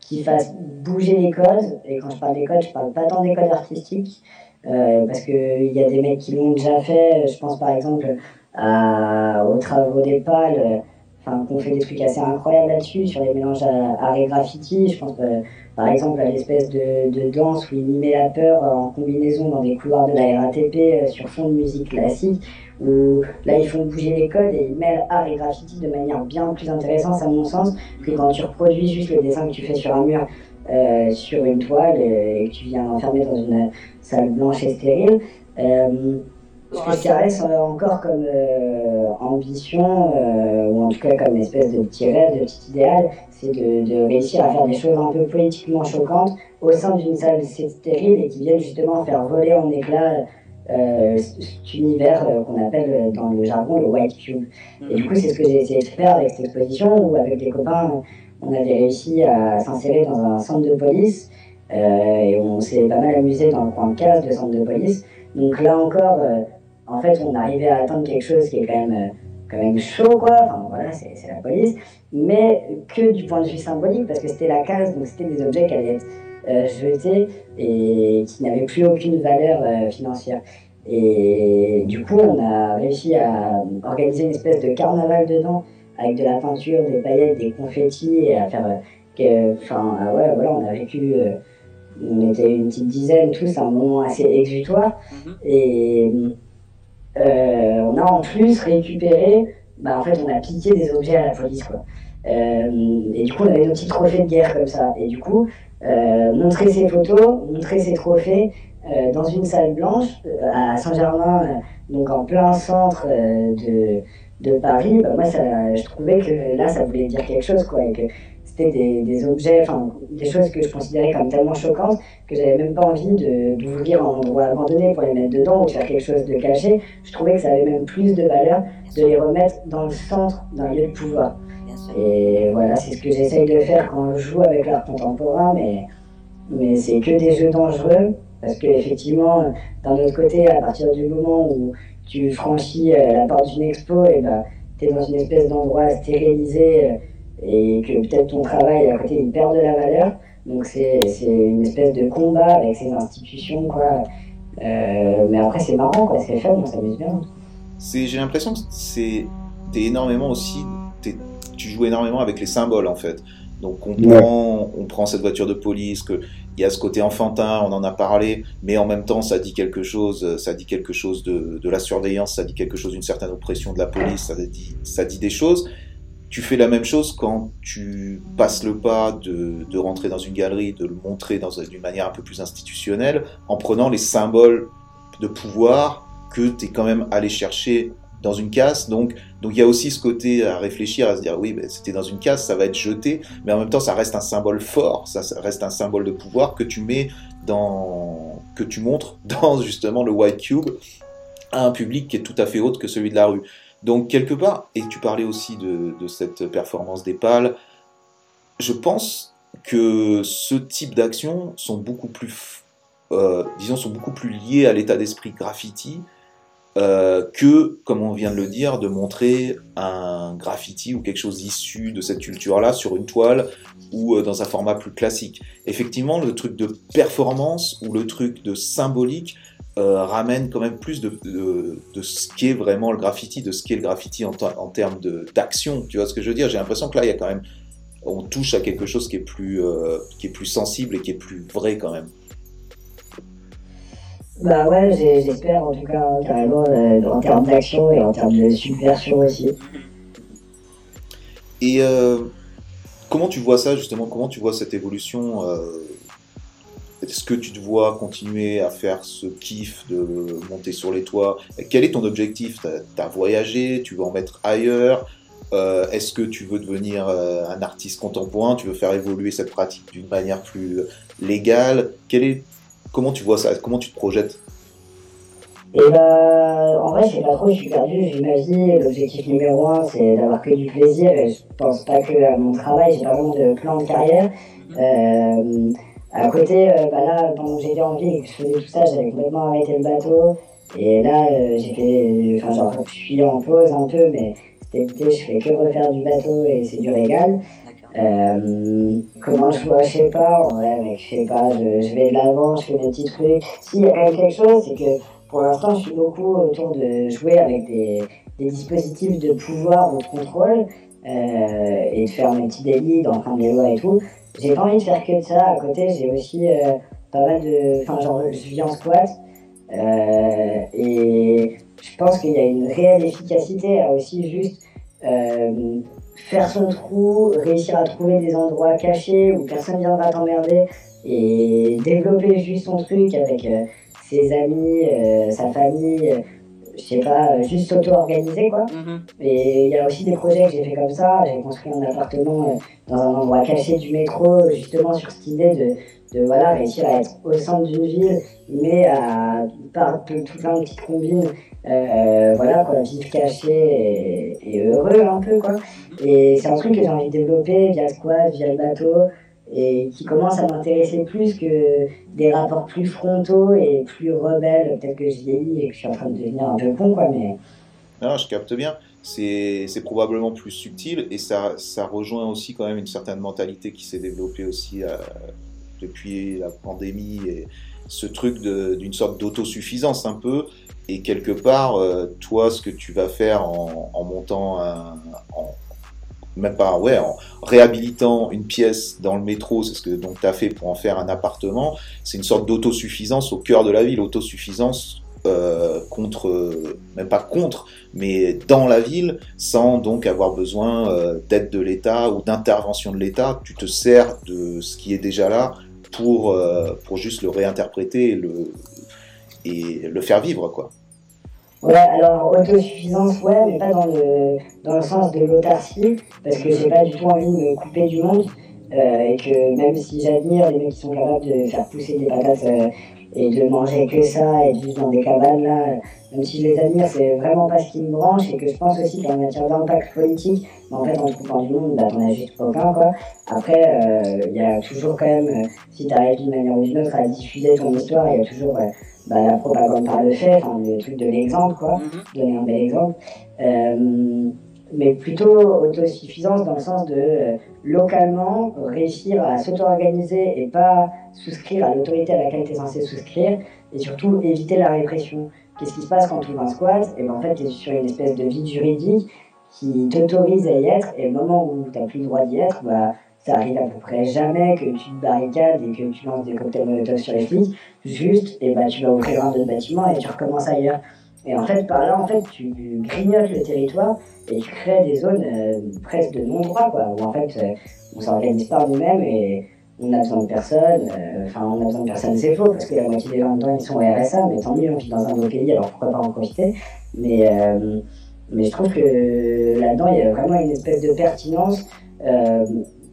qui fasse bouger les codes. Et quand je parle des codes, je parle pas tant des codes artistiques, euh, parce qu'il y a des mecs qui l'ont déjà fait. Je pense par exemple à, aux travaux des pales enfin, qu'on fait des trucs assez incroyables là-dessus, sur les mélanges à- et graffiti. Je pense euh, par exemple à l'espèce de, danse où il met la peur en combinaison dans des couloirs de la RATP euh, sur fond de musique classique, où là ils font bouger les codes et ils mêlent art et graffiti de manière bien plus intéressante à mon sens que quand tu reproduis juste le dessin que tu fais sur un mur. euh, sur une toile et que tu viens l'enfermer dans une salle blanche et stérile. Je caresse encore comme euh, ambition, euh, ou en tout cas comme espèce de petit rêve, de petit idéal, c'est de, de réussir à faire des choses un peu politiquement choquantes au sein d'une salle stérile et qui viennent justement faire voler en éclats euh, cet univers qu'on appelle dans le jargon le white cube. Et du coup, c'est ce que j'ai essayé de faire avec cette exposition où, avec des copains, on avait réussi à s'insérer dans un centre de police et on s'est pas mal amusé dans le coin de case de centre de police. Donc là encore, en fait, on arrivait à atteindre quelque chose qui est quand même, euh, quand même chaud, quoi. Enfin, voilà, c'est la police. Mais que du point de vue symbolique, parce que c'était la case, donc c'était des objets qui allaient être euh, jetés et qui n'avaient plus aucune valeur euh, financière. Et du coup, on a réussi à organiser une espèce de carnaval dedans, avec de la peinture, des paillettes, des confettis, et à faire. Enfin, euh, ouais, voilà, on a vécu. on était une petite dizaine, tous, un moment assez exutoire. Et euh, on a en plus récupéré, bah, en fait, on a piqué des objets à la police, quoi. Euh, et du coup, on avait nos petits trophées de guerre comme ça. Et du coup, euh, montrer ces photos, montrer ces trophées euh, dans une salle blanche euh, à Saint-Germain, euh, donc en plein centre euh, de, de Paris, bah, moi, ça, je trouvais que là, ça voulait dire quelque chose, quoi. Des, objets, enfin, des choses que je considérais comme tellement choquantes que j'avais même pas envie d'ouvrir en endroit abandonné pour les mettre dedans ou de faire quelque chose de caché. Je trouvais que ça avait même plus de valeur de les remettre dans le centre d'un lieu de pouvoir. Et voilà, c'est ce que j'essaye de faire quand je joue avec l'art contemporain, mais, mais c'est que des jeux dangereux Parce que effectivement, d'un autre côté, à partir du moment où tu franchis la porte d'une expo, et ben, tu es dans une espèce d'endroit stérilisé et que peut-être ton travail à côté il perd de la valeur. Donc c'est une espèce de combat avec ces institutions, quoi. Euh, mais après c'est marrant, quoi, c'est fun, on s'amuse bien. J'ai l'impression que c'est énormément aussi, tu joues énormément avec les symboles en fait. Donc on prend, on prend cette voiture de police, que il y a ce côté enfantin, on en a parlé, mais en même temps ça dit quelque chose, ça dit quelque chose de, de la surveillance, ça dit quelque chose d'une certaine oppression de la police, ça dit, ça dit des choses tu fais la même chose quand tu passes le pas de, de rentrer dans une galerie, de le montrer d'une manière un peu plus institutionnelle, en prenant les symboles de pouvoir que tu es quand même allé chercher dans une case. Donc, donc il y a aussi ce côté à réfléchir, à se dire oui, ben, c'était dans une case, ça va être jeté, mais en même temps, ça reste un symbole fort, ça, reste un symbole de pouvoir que tu mets dans, que tu montres dans justement le White Cube à un public qui est tout à fait autre que celui de la rue. Donc quelque part, et tu parlais aussi de, cette performance des pales, je pense que ce type d'actions sont beaucoup plus, euh, disons, sont beaucoup plus liées à l'état d'esprit graffiti euh, que, comme on vient de le dire, de montrer un graffiti ou quelque chose issu de cette culture-là sur une toile ou euh, dans un format plus classique. Effectivement, le truc de performance ou le truc de symbolique euh, ramène quand même plus de, de, ce qu'est vraiment le graffiti, de ce qu'est le graffiti en, en termes d'action. Tu vois ce que je veux dire? J'ai l'impression que là, il y a quand même, on touche à quelque chose qui est plus, euh, qui est plus sensible et qui est plus vrai quand même. Bah ouais, j'espère en tout cas carrément euh, en termes d'action et en termes de subversion aussi. Et comment tu vois ça justement? Comment tu vois cette évolution est-ce que tu te vois continuer à faire ce kiff de monter sur les toits? Quel est ton objectif? Tu as, voyagé? Tu veux en mettre ailleurs? Euh, Est-ce que tu veux devenir euh, un artiste contemporain? Tu veux faire évoluer cette pratique d'une manière plus légale? Comment tu vois ça? Comment tu te projettes? Et eh bah, en vrai, je sais pas trop, je suis perdu, j'imagine. L'objectif numéro un, c'est d'avoir que du plaisir. Je pense pas que à mon travail, j'ai vraiment de plan de carrière. Euh, à côté, euh, bah là, pendant que j'étais en ville et que je faisais tout ça, j'avais complètement arrêté le bateau. Et là, euh, j'ai fait, enfin, genre, je suis en pause un peu, mais été, je fais que refaire du bateau et c'est du régal. Euh, comment je vois, je sais pas, ouais, mec, je sais pas, je, vais de l'avant, je fais des petits trucs. Si, il y a quelque chose, c'est que pour l'instant, je suis beaucoup autour de jouer avec des, des dispositifs de pouvoir ou de contrôle euh, et de faire mes petits délits, d'emprunter des lois et tout j'ai pas envie de faire que de ça. À côté, j'ai aussi euh, pas mal de. Enfin, genre, je vis en squat. Euh, et je pense qu'il y a une réelle efficacité à aussi juste euh, faire son trou, réussir à trouver des endroits cachés où personne viendra t'emmerder et développer juste son truc avec ses amis, sa famille je sais pas, juste s'auto-organiser quoi. Mhm. Et il y a aussi des projets que j'ai fait comme ça. J'ai construit un appartement euh, dans un endroit caché du métro, justement sur cette idée de, de voilà, réussir à être au centre d'une ville, mais à par tout plein de petites combines, euh, voilà quoi, vivre caché et, heureux un peu quoi. Et c'est un truc que j'ai envie de développer via le squat, via le bateau et qui commence à m'intéresser plus que des rapports plus frontaux et plus rebelles, peut-être que je vieillis et que je suis en train de devenir un peu con, quoi, mais... Non, je capte bien. C'est probablement plus subtil et ça, ça rejoint aussi quand même une certaine mentalité qui s'est développée aussi euh, depuis la pandémie et ce truc d'une sorte d'autosuffisance un peu. Et quelque part, euh, toi, ce que tu vas faire en, montant un, même pas, ouais, en réhabilitant une pièce dans le métro, c'est ce que donc as fait pour en faire un appartement, c'est une sorte d'autosuffisance au cœur de la ville, autosuffisance euh, contre, même pas contre, mais dans la ville, sans donc avoir besoin euh, d'aide de l'État ou d'intervention de l'État. Tu te sers de ce qui est déjà là pour, euh, pour juste le réinterpréter et le, et le faire vivre, quoi. Ouais, alors autosuffisance, ouais, mais pas dans le, dans le sens de l'autarcie, parce que j'ai pas du tout envie de me couper du monde, euh, et que même si j'admire les mecs qui sont capables de faire pousser des patates euh, et de manger que ça, et juste dans des cabanes là, même si je les admire, c'est vraiment pas ce qui me branche, et que je pense aussi qu'en matière d'impact politique, en fait, en trouvant du monde, bah, t'en as juste aucun, quoi. Après, il y a toujours quand même, si t'arrives d'une manière ou d'une autre à diffuser ton histoire, il y a toujours bah, la propagande par le fait, enfin, le truc de l'exemple, quoi, mm-hmm. donner un bel exemple mais plutôt autosuffisance dans le sens de euh, localement réussir à s'auto-organiser et pas souscrire à l'autorité à laquelle tu es censé souscrire et surtout éviter la répression. Qu'est-ce qui se passe quand tu ouvres un squat? Et ben en fait, tu es sur une espèce de vide juridique qui t'autorise à y être et au moment où tu n'as plus le droit d'y être, bah, ça arrive à peu près jamais que tu te barricades et que tu lances des cocktails molotov sur les flics. Juste, et bah, tu vas ouvrir un autre bâtiment et tu recommences ailleurs. Et en fait, par là, en fait, tu grignotes le territoire et tu crées des zones euh, presque de non-droit, quoi, où en fait, euh, on s'organise par nous-mêmes et on a besoin de personne. Euh, enfin, on a besoin de personne, c'est faux, parce que la moitié des gens dedans, ils sont au RSA, mais tant mieux, on vit dans un beau pays, alors pourquoi pas en profiter. Mais, mais je trouve que là-dedans, il y a vraiment une espèce de pertinence,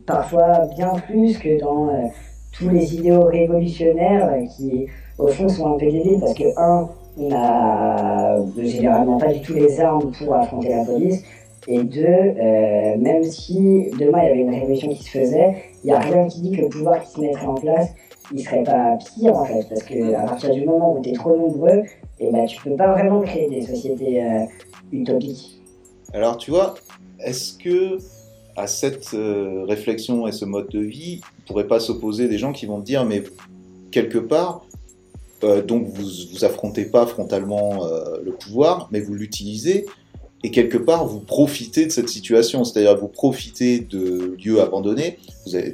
parfois bien plus que dans tous les idéaux révolutionnaires qui, au fond, sont un peu débiles, parce que, un, on n'a généralement pas du tout les armes pour affronter la police. Et deux, euh, même si demain il y avait une révolution qui se faisait, il n'y a rien qui dit que le pouvoir qui se mettrait en place, il serait pas pire en fait. Parce qu'à partir du moment où tu es trop nombreux, et eh ben, tu peux pas vraiment créer des sociétés euh, utopiques. Alors tu vois, est-ce que à cette euh, réflexion et ce mode de vie, ne pourrait pas s'opposer des gens qui vont dire, mais quelque part, euh, donc vous vous affrontez pas frontalement euh, le pouvoir, mais vous l'utilisez et quelque part vous profitez de cette situation, c'est-à-dire vous profitez de lieux abandonnés.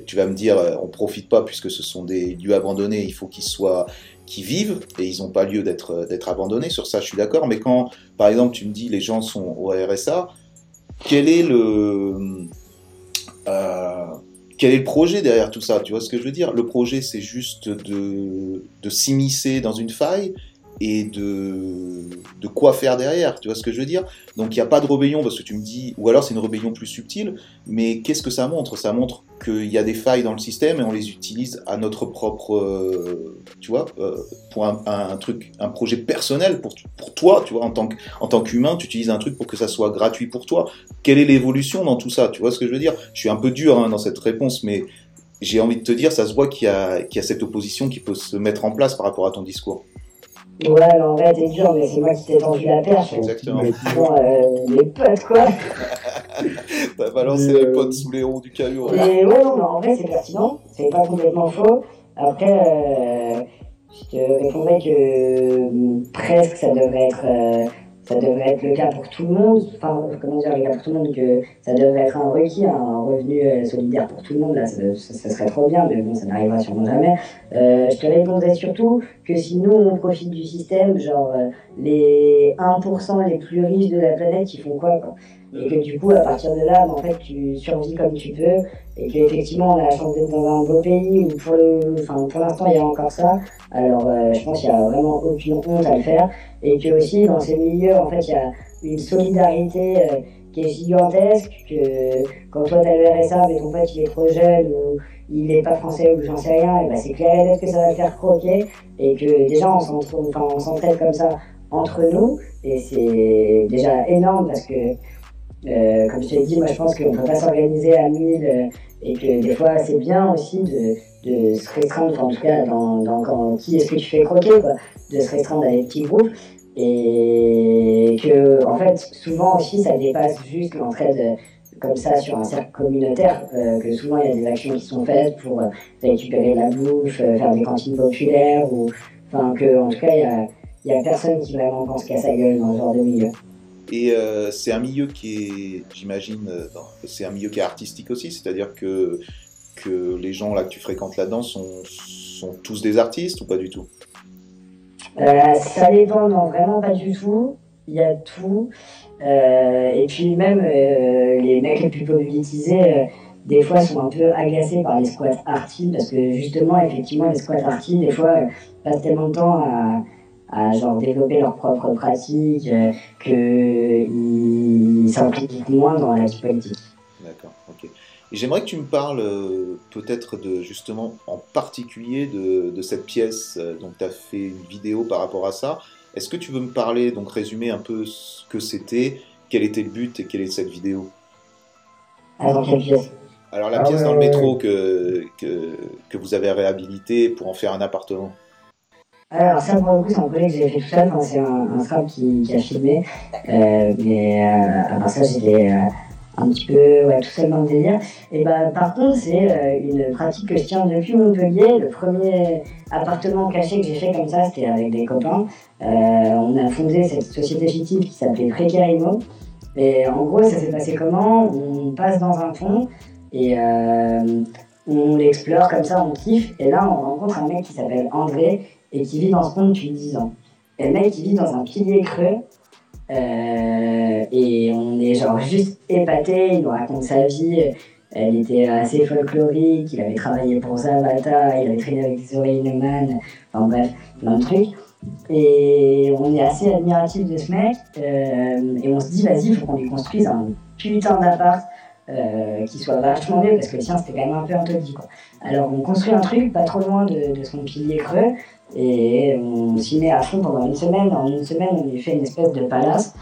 tu vas me dire, euh, on profite pas puisque ce sont des lieux abandonnés, il faut qu'ils soient, qui vivent et ils n'ont pas lieu d'être d'être abandonnés. Sur ça, je suis d'accord. Mais quand, par exemple, tu me dis les gens sont au RSA, quel est le quel est le projet derrière tout ça Tu vois ce que je veux dire? Le projet, c'est juste de, de s'immiscer dans une faille et de, de quoi faire derrière, tu vois ce que je veux dire? Donc il n'y a pas de rébellion parce que tu me dis, ou alors c'est une rébellion plus subtile, mais qu'est-ce que ça montre? Ça montre qu'il y a des failles dans le système et on les utilise à notre propre, euh, tu vois, euh, pour un, un, truc, un projet personnel pour, pour toi, tu vois, en tant, en tant qu'humain, tu utilises un truc pour que ça soit gratuit pour toi. Quelle est l'évolution dans tout ça Tu vois ce que je veux dire? Je suis un peu dur hein, dans cette réponse, mais j'ai envie de te dire, ça se voit qu'il y, qu'il y a cette opposition qui peut se mettre en place par rapport à ton discours. Ouais, en vrai, t'es dur, mais c'est moi qui t'ai tendu la perche. Exactement. Mais sinon, euh, les potes, quoi. T'as balancé les potes sous les roues du camion. Mais ouais, non, mais en vrai, c'est pertinent. C'est pas complètement faux. Après, euh, je te répondrais que euh, presque ça devrait être. Euh, ça devrait être le cas pour tout le monde, enfin, comment dire, le cas pour tout le monde, que ça devrait être un requis, un revenu euh, solidaire pour tout le monde, là, ça, serait trop bien, mais bon, ça n'arrivera sûrement jamais. Euh, je te répondrais surtout que si nous, on profite du système, genre, euh, les 1% les plus riches de la planète, qui font quoi, quoi? Et que du coup, à partir de là, en fait, tu survis comme tu peux, et qu'effectivement, on a la chance d'être dans un beau pays où pour le, enfin, pour l'instant, il y a encore ça. Alors, euh, je pense qu'il n'y a vraiment aucune honte à le faire, et que aussi, dans ces milieux, en fait, il y a une solidarité euh, qui est gigantesque, que quand toi, t'as le RSA, mais ton pote, il est trop jeune, ou il n'est pas français, ou j'en sais rien, et ben, c'est clair et net que ça va le faire croquer, et que déjà, on s'entraide comme ça entre nous, et c'est déjà énorme parce que euh, comme je t'ai dit, moi je pense qu'on ne peut pas s'organiser à 1000 euh, et que des fois c'est bien aussi de, se restreindre, en tout cas dans, dans qui est-ce que tu fais croquer, de se restreindre à des petits groupes et que en fait souvent aussi ça dépasse juste l'entraide euh, comme ça sur un cercle communautaire, que souvent il y a des actions qui sont faites pour récupérer la bouffe, faire des cantines populaires, ou enfin que en tout cas il y a, y a personne qui vraiment pense qu'à sa gueule dans ce genre de milieu. Et euh, c'est un milieu qui est, j'imagine, euh, c'est un milieu qui est artistique aussi, c'est-à-dire que, que les gens là que tu fréquentes là-dedans sont, tous des artistes ou pas du tout? Euh, Ça dépend, non, vraiment pas du tout. Il y a tout. et puis même les mecs les plus politisés, des fois sont un peu agacés par les squats artistes parce que justement, effectivement, les squats artistes, des fois, passent tellement de temps à à genre développer leurs propres pratiques, euh, qu'ils s'impliquent moins dans la vie politique. D'accord, ok. J'aimerais que tu me parles euh, peut-être de justement en particulier de, de cette pièce. euh, Donc tu as fait une vidéo par rapport à ça. Est-ce que tu veux me parler, donc résumer un peu ce que c'était, quel était le but et quelle est cette vidéo? Alors, quelle pièce? Alors la Ah pièce ouais, dans le ouais, métro que, que, que vous avez réhabilitée pour en faire un appartement. Alors ça pour le coup c'est un projet que j'ai fait tout seul, c'est un, un qui, qui a filmé, euh, mais euh, à part ça j'étais euh, un petit peu ouais, tout seul dans le délire. Et bah par contre c'est euh, une pratique que je tiens depuis Montpellier. Le premier appartement caché que j'ai fait comme ça c'était avec des copains. On a fondé cette société fictive qui s'appelait Précarimo. Et en gros ça s'est passé comment? On passe dans un pont et on l'explore comme ça, on kiffe. Et là on rencontre un mec qui s'appelle André et qui vit dans ce pont depuis 10 ans. Et le mec, il vit dans un pilier creux. euh, et on est genre juste épaté, il nous raconte sa vie. Elle était assez folklorique, il avait travaillé pour Zavata, il avait traîné avec des oreilles enfin bref, plein de trucs. Et on est assez admiratif de ce mec. euh, et on se dit, vas-y, il faut qu'on lui construise un putain d'appart euh, qui soit vachement mieux, parce que le sien c'était quand même un peu un quoi. Alors on construit un truc pas trop loin de, de son pilier creux. Et on s'y met à fond pendant une semaine. En une semaine, on lui fait une espèce de palace.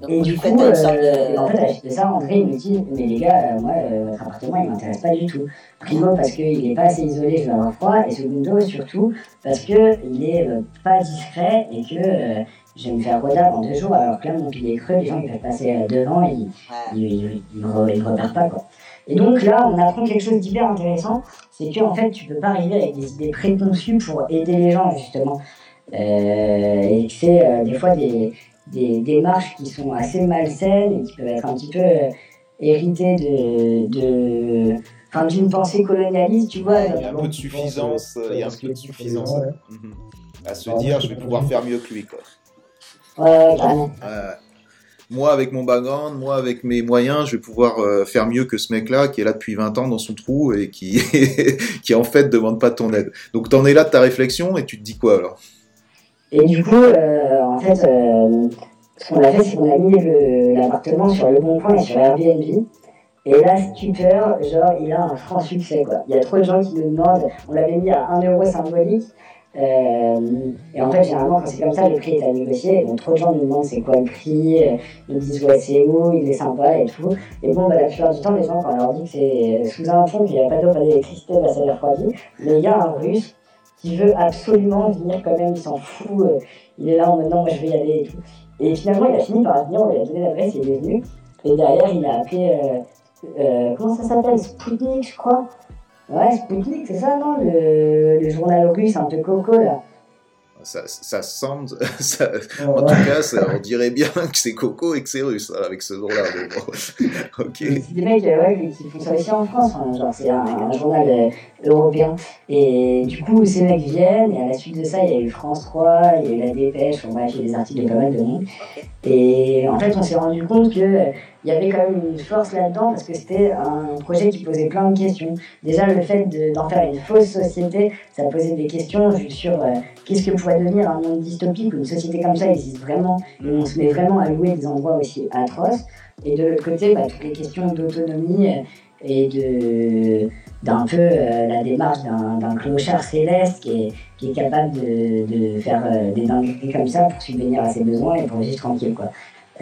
Donc, Et du coup, euh, de- en fait, à la suite de ça, André il me dit Mais les gars, euh, moi, euh, votre appartement, il m'intéresse pas du tout. Primo, parce qu'il est pas assez isolé, je vais avoir froid. Et secondo, surtout, parce qu'il est euh, pas discret et que euh, je vais me faire rodave en deux jours. Alors que là, mon pilier creux, les gens, ils peuvent passer euh, devant, ils, Ouais. ils, ils, repèrent pas, quoi. Et donc là, on apprend quelque chose d'hyper intéressant c'est qu'en fait, tu peux pas arriver avec des idées préconçues pour aider les gens, justement. Euh, et que c'est euh, des fois des, des démarches qui sont assez malsaines et qui peuvent être un petit peu euh, héritées de. de Enfin, d'une pensée colonialiste, tu vois. Il y a un peu de suffisance, euh, il y a un peu de suffisance Ouais. mhm, à se dire je vais pouvoir faire mieux que lui. Quoi. Ouais, carrément. Euh, moi, avec mon background, moi, avec mes moyens, je vais pouvoir euh, faire mieux que ce mec-là qui est là depuis 20 ans dans son trou et qui, qui en fait, demande pas ton aide. Donc, t'en es là de ta réflexion et tu te dis quoi alors? Et du coup, euh, en fait, euh, ce qu'on a fait, c'est qu'on a mis l'appartement sur le bon coin et sur Airbnb. Et là, stupeur, genre, il a un franc succès, quoi. Il y a trop de gens qui nous demandent, on l'avait mis à 1 euro symbolique. Euh, et en fait, généralement, quand c'est comme ça, le prix est à négocier. Donc, trop de gens nous demandent c'est quoi le prix, euh, ils nous disent ouais, c'est où, il est sympa et tout. Et bon, bah, la plupart du temps, les gens, quand on leur dit que c'est sous un pont, qu'il n'y a pas d'eau, pas d'électricité, bah, ça les refroidit. Mais il y a un russe qui veut absolument venir quand même, il s'en fout. euh, il est là en mode non, moi je vais y aller et tout. Et finalement, il a fini par venir, on lui a donné l'adresse, il est venu. Et derrière, il a appelé. comment ça s'appelle? Spoutnik, je crois. Ouais, Spoutnik, c'est ça, non le, le journal russe un peu coco, là. Ça, ça semble, ça- Ouais, en ouais. tout cas, ça, on dirait bien que c'est Coco et que c'est russe hein, avec ce nom-là. bon. ok. C'est des mecs ouais, qui font ça aussi en France, genre c'est un, un journal euh, européen. Et du coup, ces mecs viennent, et à la suite de ça, il y a eu France 3, il y a eu La Dépêche, enfin, bref, il y a des articles de pas mal de monde. Et en fait, on s'est rendu compte que euh, il y avait quand même une force là-dedans, parce que c'était un projet qui posait plein de questions. Déjà, le fait de- d'en faire une fausse société, ça posait des questions sur euh, qu'est-ce que pourrait devenir un monde dystopique où une société comme ça existe vraiment, et où on se met vraiment à louer des endroits aussi atroces. Et de l'autre côté, bah, toutes les questions d'autonomie euh, et de d'un peu euh, la démarche d'un clochard céleste qui est, qui est capable de, de faire euh, des dingueries comme ça pour subvenir à ses besoins et pour vivre tranquille quoi.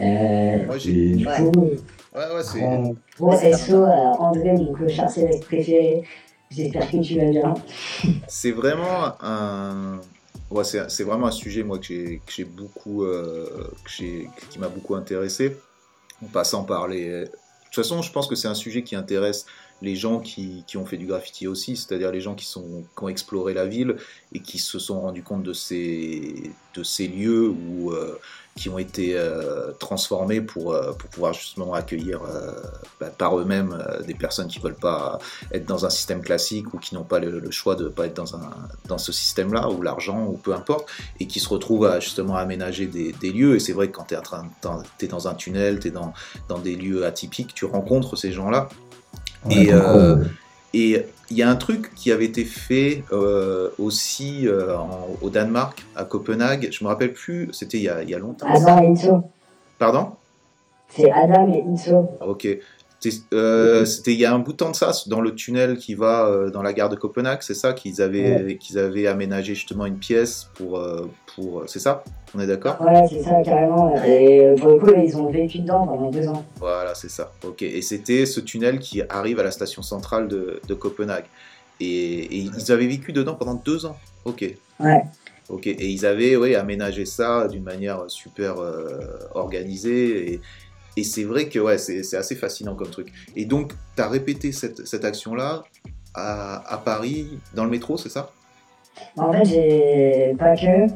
Euh, Moi, j'ai. du Ouais. coup, Ouais, ouais, c'est. Ouais. gros SO à André, mon clochard céleste préféré. J'espère que tu vas bien. C'est vraiment un. Ouais, c'est vraiment un sujet moi que j'ai beaucoup euh, que qui m'a beaucoup intéressé en passant par les. De toute façon, je pense que c'est un sujet qui intéresse les gens qui, qui ont fait du graffiti aussi, c'est-à-dire les gens qui, sont, qui ont exploré la ville et qui se sont rendus compte de ces, de ces lieux où, euh, qui ont été euh, transformés pour, euh, pour pouvoir justement accueillir euh, bah, par eux-mêmes des personnes qui veulent pas être dans un système classique ou qui n'ont pas le, le choix de ne pas être dans, un, dans ce système-là, ou l'argent, ou peu importe, et qui se retrouvent à justement aménager des, des lieux. Et c'est vrai que quand tu es, es, dans un tunnel, tu es dans, dans des lieux atypiques, tu rencontres ces gens-là. Ouais, et. Et il y a un truc qui avait été fait euh, aussi euh, en- au Danemark, à Copenhague. Je me rappelle plus, c'était il, y a- il y a longtemps. Adam et Itso. Pardon? C'est Adam et Itso. Ok. Euh, c'était il y a un bout de temps de ça, dans le tunnel qui va dans la gare de Copenhague, c'est ça qu'ils avaient, qu'ils avaient aménagé justement une pièce pour. Euh, pour c'est ça On est d'accord Ouais, c'est ça, carrément. Et pour le coup, ils ont vécu dedans pendant deux ans. Voilà, c'est ça. Ok. Et c'était ce tunnel qui arrive à la station centrale de, de Copenhague. Et, ils avaient vécu dedans pendant deux ans. Ok. Ouais. Ok, et ils avaient ouais, aménagé ça d'une manière super organisée. Et, et c'est vrai que ouais, c'est assez fascinant comme truc. Et donc, tu as répété cette, cette action-là à, à, Paris, dans le métro, c'est ça? En fait, j'ai pas que.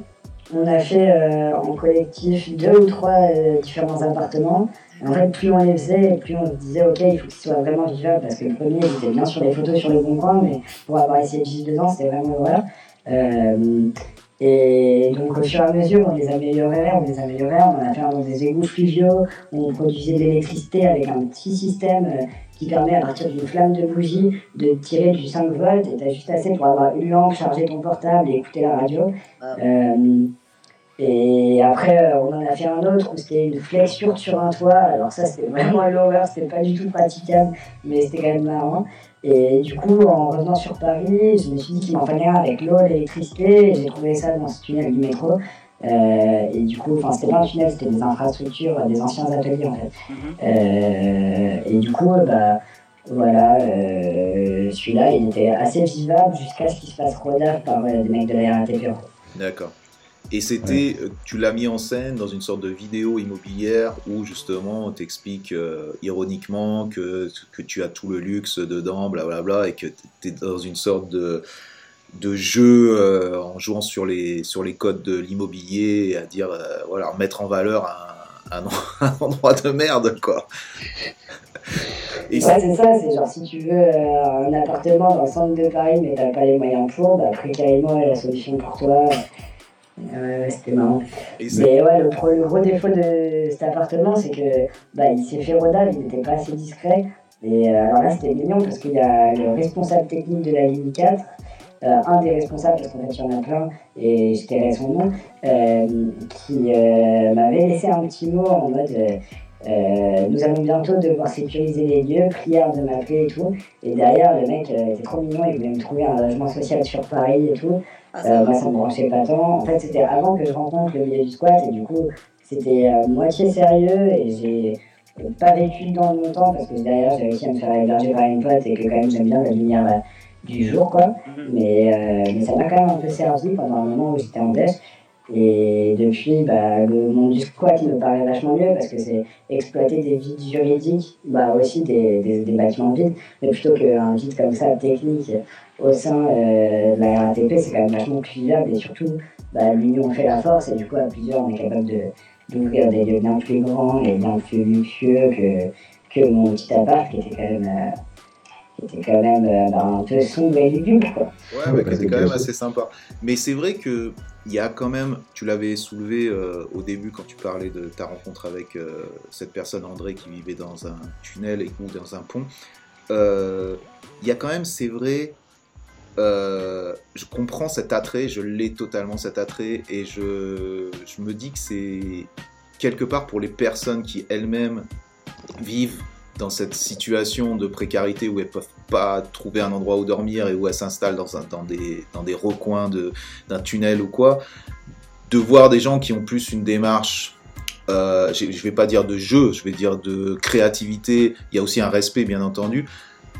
On a fait euh, en collectif deux ou trois euh, différents appartements. En fait, plus on les faisait, plus on se disait, ok, il faut qu'ils soient vraiment vivable, parce que le premier, il était bien sur les photos sur le bon coin, mais pour avoir essayé de vivre dedans, c'était vraiment, voilà. Euh, et donc au fur et à mesure, on les améliorait, on les améliorait, on a fait dans des égouts fluviaux, on produisait de l'électricité avec un petit système qui permet à partir d'une flamme de bougie de tirer du 5 volts et t'as juste assez pour avoir une lampe, charger ton portable et écouter la radio. Euh, et après, euh, on en a fait un autre où c'était une flexure sur un toit. Alors ça, c'était vraiment l'horreur, c'était pas du tout praticable, mais c'était quand même marrant. Et du coup, en revenant sur Paris, je me suis dit qu'il m'en fallait un avec l'eau, l'électricité. J'ai trouvé ça dans ce tunnel du métro. Euh, et du coup, enfin, c'était pas un tunnel, c'était des infrastructures, des anciens ateliers en fait. Mhm. Euh, et du coup, bah, voilà, euh, celui-là, il était assez vivable jusqu'à ce qu'il se fasse rodave par des mecs de la RATP. D'accord. Et c'était, tu l'as mis en scène dans une sorte de vidéo immobilière où justement on t'explique euh, ironiquement que, que tu as tout le luxe dedans, blablabla, et que tu es dans une sorte de, de jeu euh, en jouant sur les, sur les codes de l'immobilier, à dire, voilà, mettre en valeur un, un, endroit de merde, quoi. Et ouais, c'est ça, c'est genre si tu veux un appartement dans le centre de Paris mais t'as pas les moyens pour, bah carrément est la solution pour toi. Ouais, c'était marrant. Mais ouais, le, gros défaut de cet appartement, c'est que bah, il s'est fait rodave, il n'était pas assez discret. Et euh, alors là, c'était mignon parce qu'il y a le responsable technique de la ligne 4, euh, un des responsables, parce qu'en fait, il y en a plein, et je tairai son nom, euh, qui m'avait laissé un petit mot en mode. nous allons bientôt devoir sécuriser les lieux, prière de m'appeler et tout. Et derrière, le mec était trop mignon, il voulait me trouver un logement social sur Paris et tout. Ah, euh, moi, ça me branchait pas tant. En fait, c'était avant que je rencontre le milieu du squat, et du coup, c'était euh, moitié sérieux, et j'ai pas vécu dans longtemps, parce que derrière, j'ai réussi à me faire héberger par une pote, et que quand même, j'aime bien la lumière euh, du jour, quoi. Mhm. Mais, mais ça m'a quand même un peu servi pendant un moment où j'étais en dèche. Et depuis, bah, le monde du squat me paraît vachement mieux parce que c'est exploiter des vides juridiques, bah, aussi des, des, des bâtiments vides, mais plutôt qu'un vide comme ça technique au sein euh, de la RATP, c'est quand même vachement plus vivable et surtout, bah, l'union fait la force et du coup, à plusieurs, on est capable d'ouvrir des lieux bien plus grands et bien plus luxueux que, que mon petit appart qui était quand même. Euh, était quand même euh, un peu sombre et lugubre. Quoi. Ouais, mais qui était quand même assez sympa. Mais c'est vrai que il y a quand même, tu l'avais soulevé au début quand tu parlais de ta rencontre avec cette personne André qui vivait dans un tunnel ou dans un pont. Il y a quand même, c'est vrai, euh, je comprends cet attrait, je l'ai totalement cet attrait, et je, je me dis que c'est quelque part pour les personnes qui elles-mêmes vivent dans cette situation de précarité où elles peuvent pas trouver un endroit où dormir et où elles s'installent dans, des, dans des recoins d'un tunnel ou quoi, de voir des gens qui ont plus une démarche euh, je vais pas dire de jeu, je vais dire de créativité, il y a aussi un respect bien entendu,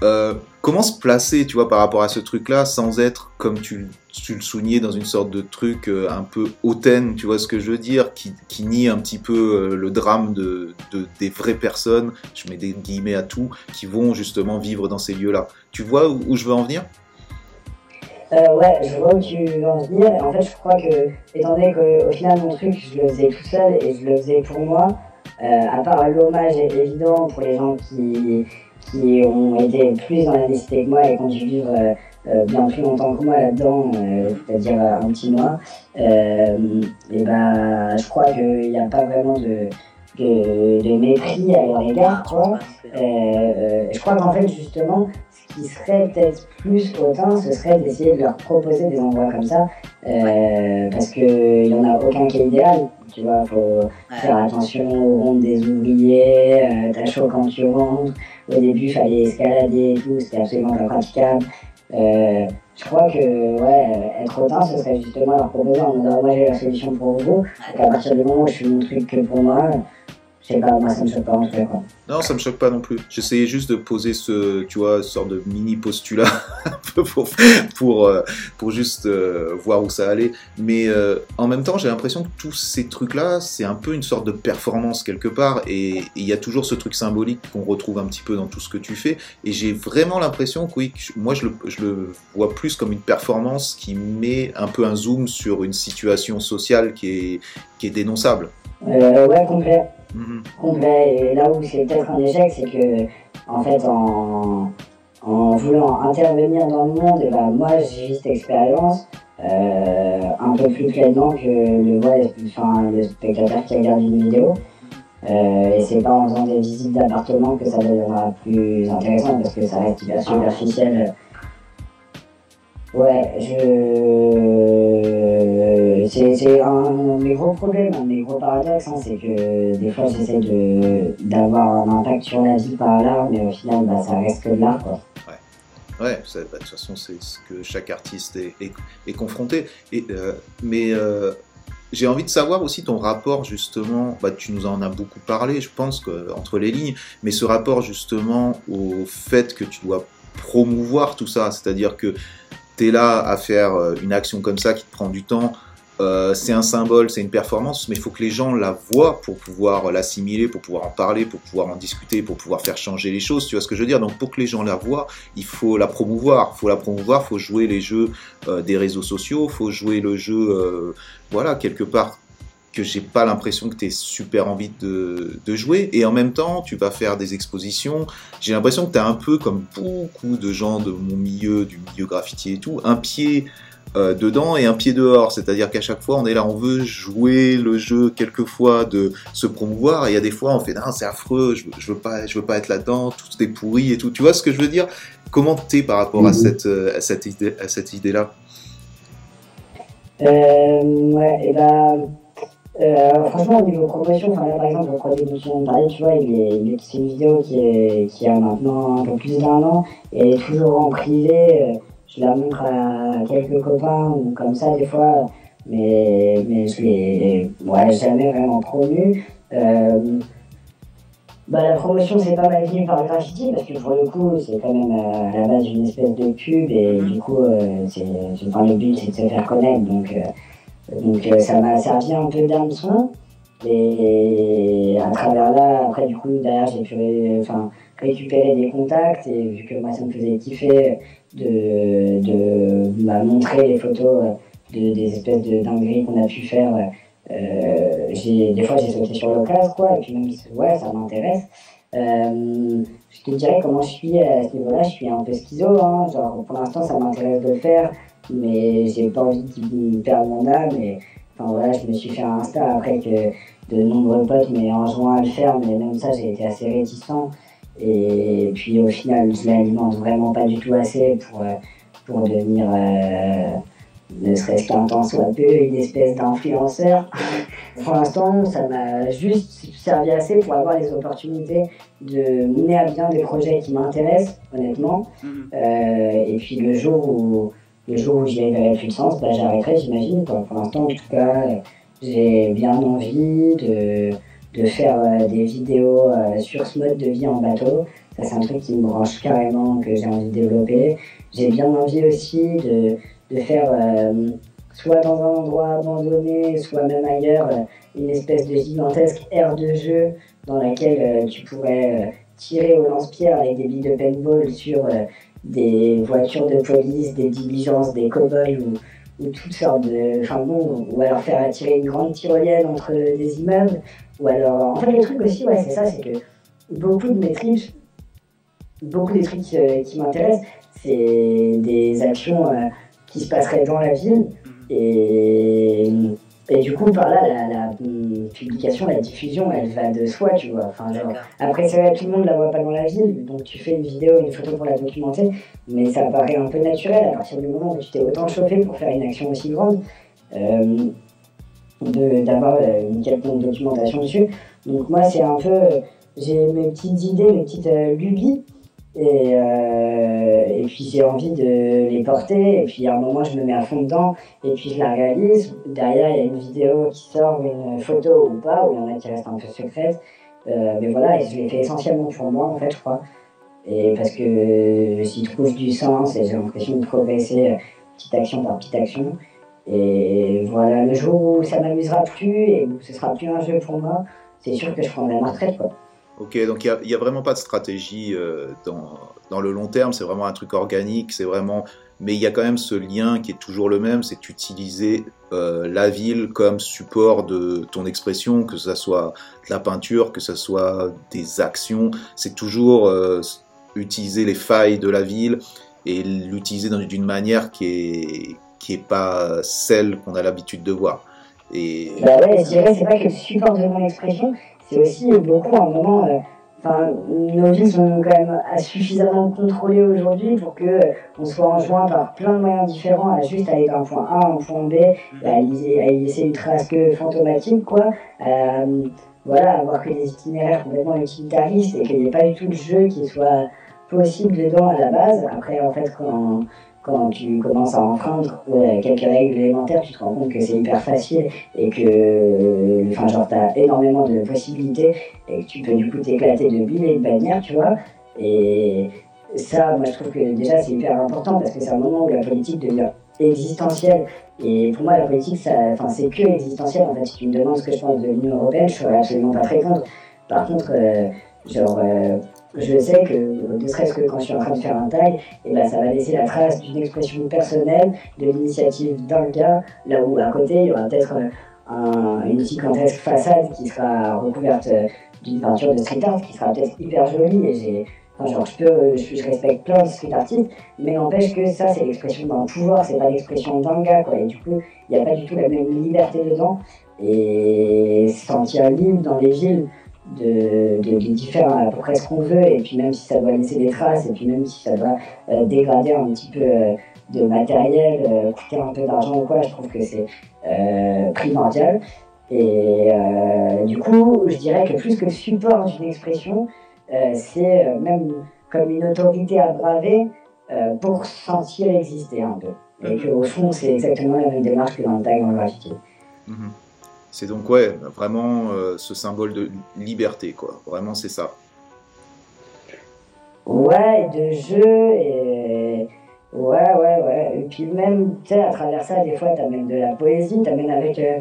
euh, comment se placer, tu vois, par rapport à ce truc-là, sans être, comme tu, le soulignais, dans une sorte de truc euh, un peu hautaine, tu vois ce que je veux dire, qui, nie un petit peu euh, le drame de, des vraies personnes, je mets des guillemets à tout, qui vont justement vivre dans ces lieux-là. Tu vois où, je veux en venir? Ouais, je vois où tu veux en venir. En fait, je crois que, étant donné qu'au final, mon truc, je le faisais tout seul et je le faisais pour moi, à part l'hommage évident pour les gens qui, qui ont été plus dans la nécessité que moi et qui ont dû vivre euh, euh, bien plus longtemps que moi là-dedans, euh, c'est-à-dire un petit mois, et ben, je crois qu'il n'y a pas vraiment de, de, de, mépris à leur égard. Quoi. je crois qu'en fait, justement, ce qui serait peut-être plus hautain, ce serait d'essayer de leur proposer des endroits comme ça, parce qu'il n'y en a aucun qui est idéal. Tu vois, faut faire attention aux rondes des ouvriers, t'as chaud quand tu rentres, au début, il fallait escalader et tout, c'était absolument pas praticable. Euh, je crois que ouais, être autant, ce serait justement leur proposer en disant moi j'ai la solution pour vous, et qu'à partir du moment où je fais mon truc que pour moi, je ça me. Non, ça me choque pas non plus. J'essayais juste de poser ce, tu vois, sorte de mini postulat pour, pour, euh, pour juste euh, voir où ça allait. Mais euh, en même temps, j'ai l'impression que tous ces trucs-là, c'est un peu une sorte de performance quelque part. Et il y a toujours ce truc symbolique qu'on retrouve un petit peu dans tout ce que tu fais. Et j'ai vraiment l'impression que oui, moi je le, je le vois plus comme une performance qui met un peu un zoom sur une situation sociale qui est, qui est dénonçable. Euh, ouais, complet. Mhm. Complet. Et là où c'est peut-être un échec, c'est que, en fait, en, en voulant intervenir dans le monde, et ben, moi j'ai cette expérience euh, un peu plus pleinement que le, ouais, enfin, le spectateur qui regarde une vidéo. Euh, et c'est pas en faisant des visites d'appartements que ça deviendra plus intéressant parce que ça reste hyper superficiel. Ouais, je c'est un de mes gros problèmes, un de mes gros paradoxes, hein, c'est que des fois j'essaie d'avoir un impact sur la vie par l'art, mais au final bah, ça reste que de. Quoi. Ouais, ouais bah, de toute façon c'est ce que chaque artiste est, est, confronté. Et, euh, mais euh, j'ai envie de savoir aussi ton rapport justement, bah, tu nous en as beaucoup parlé, je pense, que, entre les lignes, mais ce rapport justement au fait que tu dois promouvoir tout ça, c'est-à-dire que là à faire euh, une action comme ça qui te prend du temps, euh, c'est un symbole, c'est une performance, mais il faut que les gens la voient pour pouvoir l'assimiler, pour pouvoir en parler, pour pouvoir en discuter, pour pouvoir faire changer les choses. Tu vois ce que je veux dire? Donc pour que les gens la voient, il faut la promouvoir. Il faut la promouvoir, il faut jouer les jeux euh, des réseaux sociaux, il faut jouer le jeu, voilà, quelque part que j'ai pas l'impression que tu aies super envie de, de, jouer. Et en même temps, tu vas faire des expositions. J'ai l'impression que tu as un peu comme beaucoup de gens de mon milieu, du milieu graffiti et tout, un pied euh, dedans et un pied dehors. C'est-à-dire qu'à chaque fois, on est là, on veut jouer le jeu quelquefois de se promouvoir. Et il y a des fois, on fait non, c'est affreux, je, je, veux pas, je veux pas être là-dedans, tout est pourri et tout. Tu vois ce que je veux dire? Comment t'es par rapport à mhm. cette, euh, à cette idée, à cette idée-là? Euh, Ouais, et ben. Euh, franchement, au niveau promotion, enfin, là, par exemple, le projet dont tu parler, tu vois, il est, il est, c'est une vidéo qui, est, qui a maintenant un peu plus d'un an et toujours en privé je la montre à quelques copains ou comme ça des fois, mais, mais je l'ai ouais, jamais vraiment promu. Euh, bah, la promotion c'est pas mal venu par le graffiti parce que pour le coup c'est quand même euh, à la base une espèce de pub et du coup euh, c'est, enfin, le but c'est de se faire connaître donc, donc ça m'a servi un peu d'hameçon et, à travers là après du coup derrière j'ai pu enfin, récupérer des contacts et vu que moi ça me faisait kiffer de, de bah, montrer les photos euh, de, des espèces de dingueries qu'on a pu faire. Euh, des fois, j'ai sauté sur l'occasion, quoi, et puis même, ouais, ça m'intéresse. Euh, je te dirais comment je suis à ce niveau-là, je suis un peu schizo, hein, genre, pour l'instant, ça m'intéresse de le faire, mais j'ai pas envie de perdre mon âme, et enfin voilà, je me suis fait un Insta après que de nombreux potes m'aient joint à le faire, mais même ça, j'ai été assez réticent. Et puis au final, je l'alimente vraiment pas du tout assez pour, euh, pour devenir, euh, ne serait-ce qu'un temps soit peu, une espèce d'influenceur. pour l'instant, ça m'a juste servi assez pour avoir les opportunités de mener à bien des projets qui m'intéressent, honnêtement. Mhm. Euh, et puis le jour où, le jour où j'y verrai plus de sens, bah, j'arrêterai, j'imagine. Pour l'instant, en tout cas, j'ai bien envie de de faire euh, des vidéos euh, sur ce mode de vie en bateau. Ça, c'est un truc qui me branche carrément, que j'ai envie de développer. J'ai bien envie aussi de, de faire, euh, soit dans un endroit abandonné, soit même ailleurs, une espèce de gigantesque aire de jeu dans laquelle tu pourrais tirer au lance-pierre avec des billes de paintball sur des voitures de police, des diligences, des cow-boys ou, ou toutes sortes de. Enfin bon, ou alors faire tirer une grande tyrolienne entre des immeubles. Ou alors, en fait, le truc aussi, ouais, c'est ça, c'est que beaucoup de mes trips, beaucoup des trucs euh, qui m'intéressent, c'est des actions euh, qui se passeraient dans la ville. Et, et du coup, par là, la, publication, la diffusion, elle va de soi, tu vois. Enfin, genre, après, c'est vrai, tout le monde la voit pas dans la ville, donc tu fais une vidéo, une photo pour la documenter, mais ça paraît un peu naturel à partir du moment où tu t'es autant chauffé pour faire une action aussi grande. Euh, d'avoir euh, une quelconque documentation dessus. Donc moi, c'est un peu j'ai mes petites idées, mes petites lubies. Et, euh, et puis j'ai envie de les porter, et puis à un moment je me mets à fond dedans, et puis je la réalise. Derrière il y a une vidéo qui sort, une photo ou pas, où il y en a qui restent un peu secrètes. Euh, mais voilà, et je l'ai fait essentiellement pour moi en fait, je crois. Et parce que j'y trouve du sens et j'ai l'impression de progresser euh, petite action par petite action. Et voilà, le jour où ça m'amusera plus et où ce sera plus un jeu pour moi, c'est sûr que je prendrai ma retraite quoi. Ok, donc il n'y a, vraiment pas de stratégie euh, dans, dans, le long terme, c'est vraiment un truc organique, c'est vraiment... Mais il y a quand même ce lien qui est toujours le même, c'est utiliser euh, la ville comme support de ton expression, que ce soit de la peinture, que ce soit des actions, c'est toujours euh, utiliser les failles de la ville et l'utiliser d'une manière qui est, qui est pas celle qu'on a l'habitude de voir. Et... Bah ouais, je dirais, c'est pas que le support de mon expression, c'est aussi beaucoup un moment. Enfin, nos vies sont quand même suffisamment contrôlées aujourd'hui pour que euh, on soit enjoint par plein de moyens différents à juste aller d'un point A à un point B, à y, à laisser une trace que fantomatique, quoi. Euh, voilà, avoir que des itinéraires complètement utilitaristes et qu'il n'y ait pas du tout de jeu qui soit possible dedans à la base. Après, en fait, quand quand tu commences à enfreindre quelques règles élémentaires, tu te rends compte que c'est hyper facile et que enfin, genre, tu as énormément de possibilités et que tu peux du coup t'éclater de billes et de bannières, tu vois. Et ça, moi je trouve que déjà c'est hyper important parce que c'est un moment où la politique devient existentielle. Et pour moi, la politique, c'est que existentiel. En fait, si tu me demandes ce que je pense de l'Union Européenne, je serais absolument pas très contre. Par contre, euh, genre, euh, je sais que, ne serait-ce que quand je suis en train de faire un taille, et eh ben, ça va laisser la trace d'une expression personnelle, de l'initiative d'un gars, là où à côté, il y aura peut-être un, une gigantesque façade qui sera recouverte euh, d'une peinture de street art qui sera peut-être hyper jolie. Et j'ai, genre, je, peux, je, respecte plein de street artistes, mais n'empêche que ça, c'est l'expression d'un pouvoir, c'est pas l'expression d'un gars, quoi. Et du coup, il n'y a pas du tout la même liberté dedans. Et se sentir libre dans les villes de, de, de, à peu près ce qu'on veut, et puis même si ça doit laisser des traces, et puis même si ça doit euh, dégrader un petit peu euh, de matériel, euh, coûter un peu d'argent ou quoi, je trouve que c'est primordial. Et du coup, je dirais que plus que le support d'une expression, c'est même comme une autorité à braver pour sentir exister un peu. Et qu'au fond, c'est exactement la même démarche que dans le tag en graffiti. Mm-hmm. C'est donc ouais, vraiment euh, ce symbole de liberté, quoi. Vraiment, c'est ça. Ouais, de jeu et ouais, ouais, ouais. Et puis même, tu sais, à travers ça, des fois, t'amènes de la poésie, t'amènes avec euh,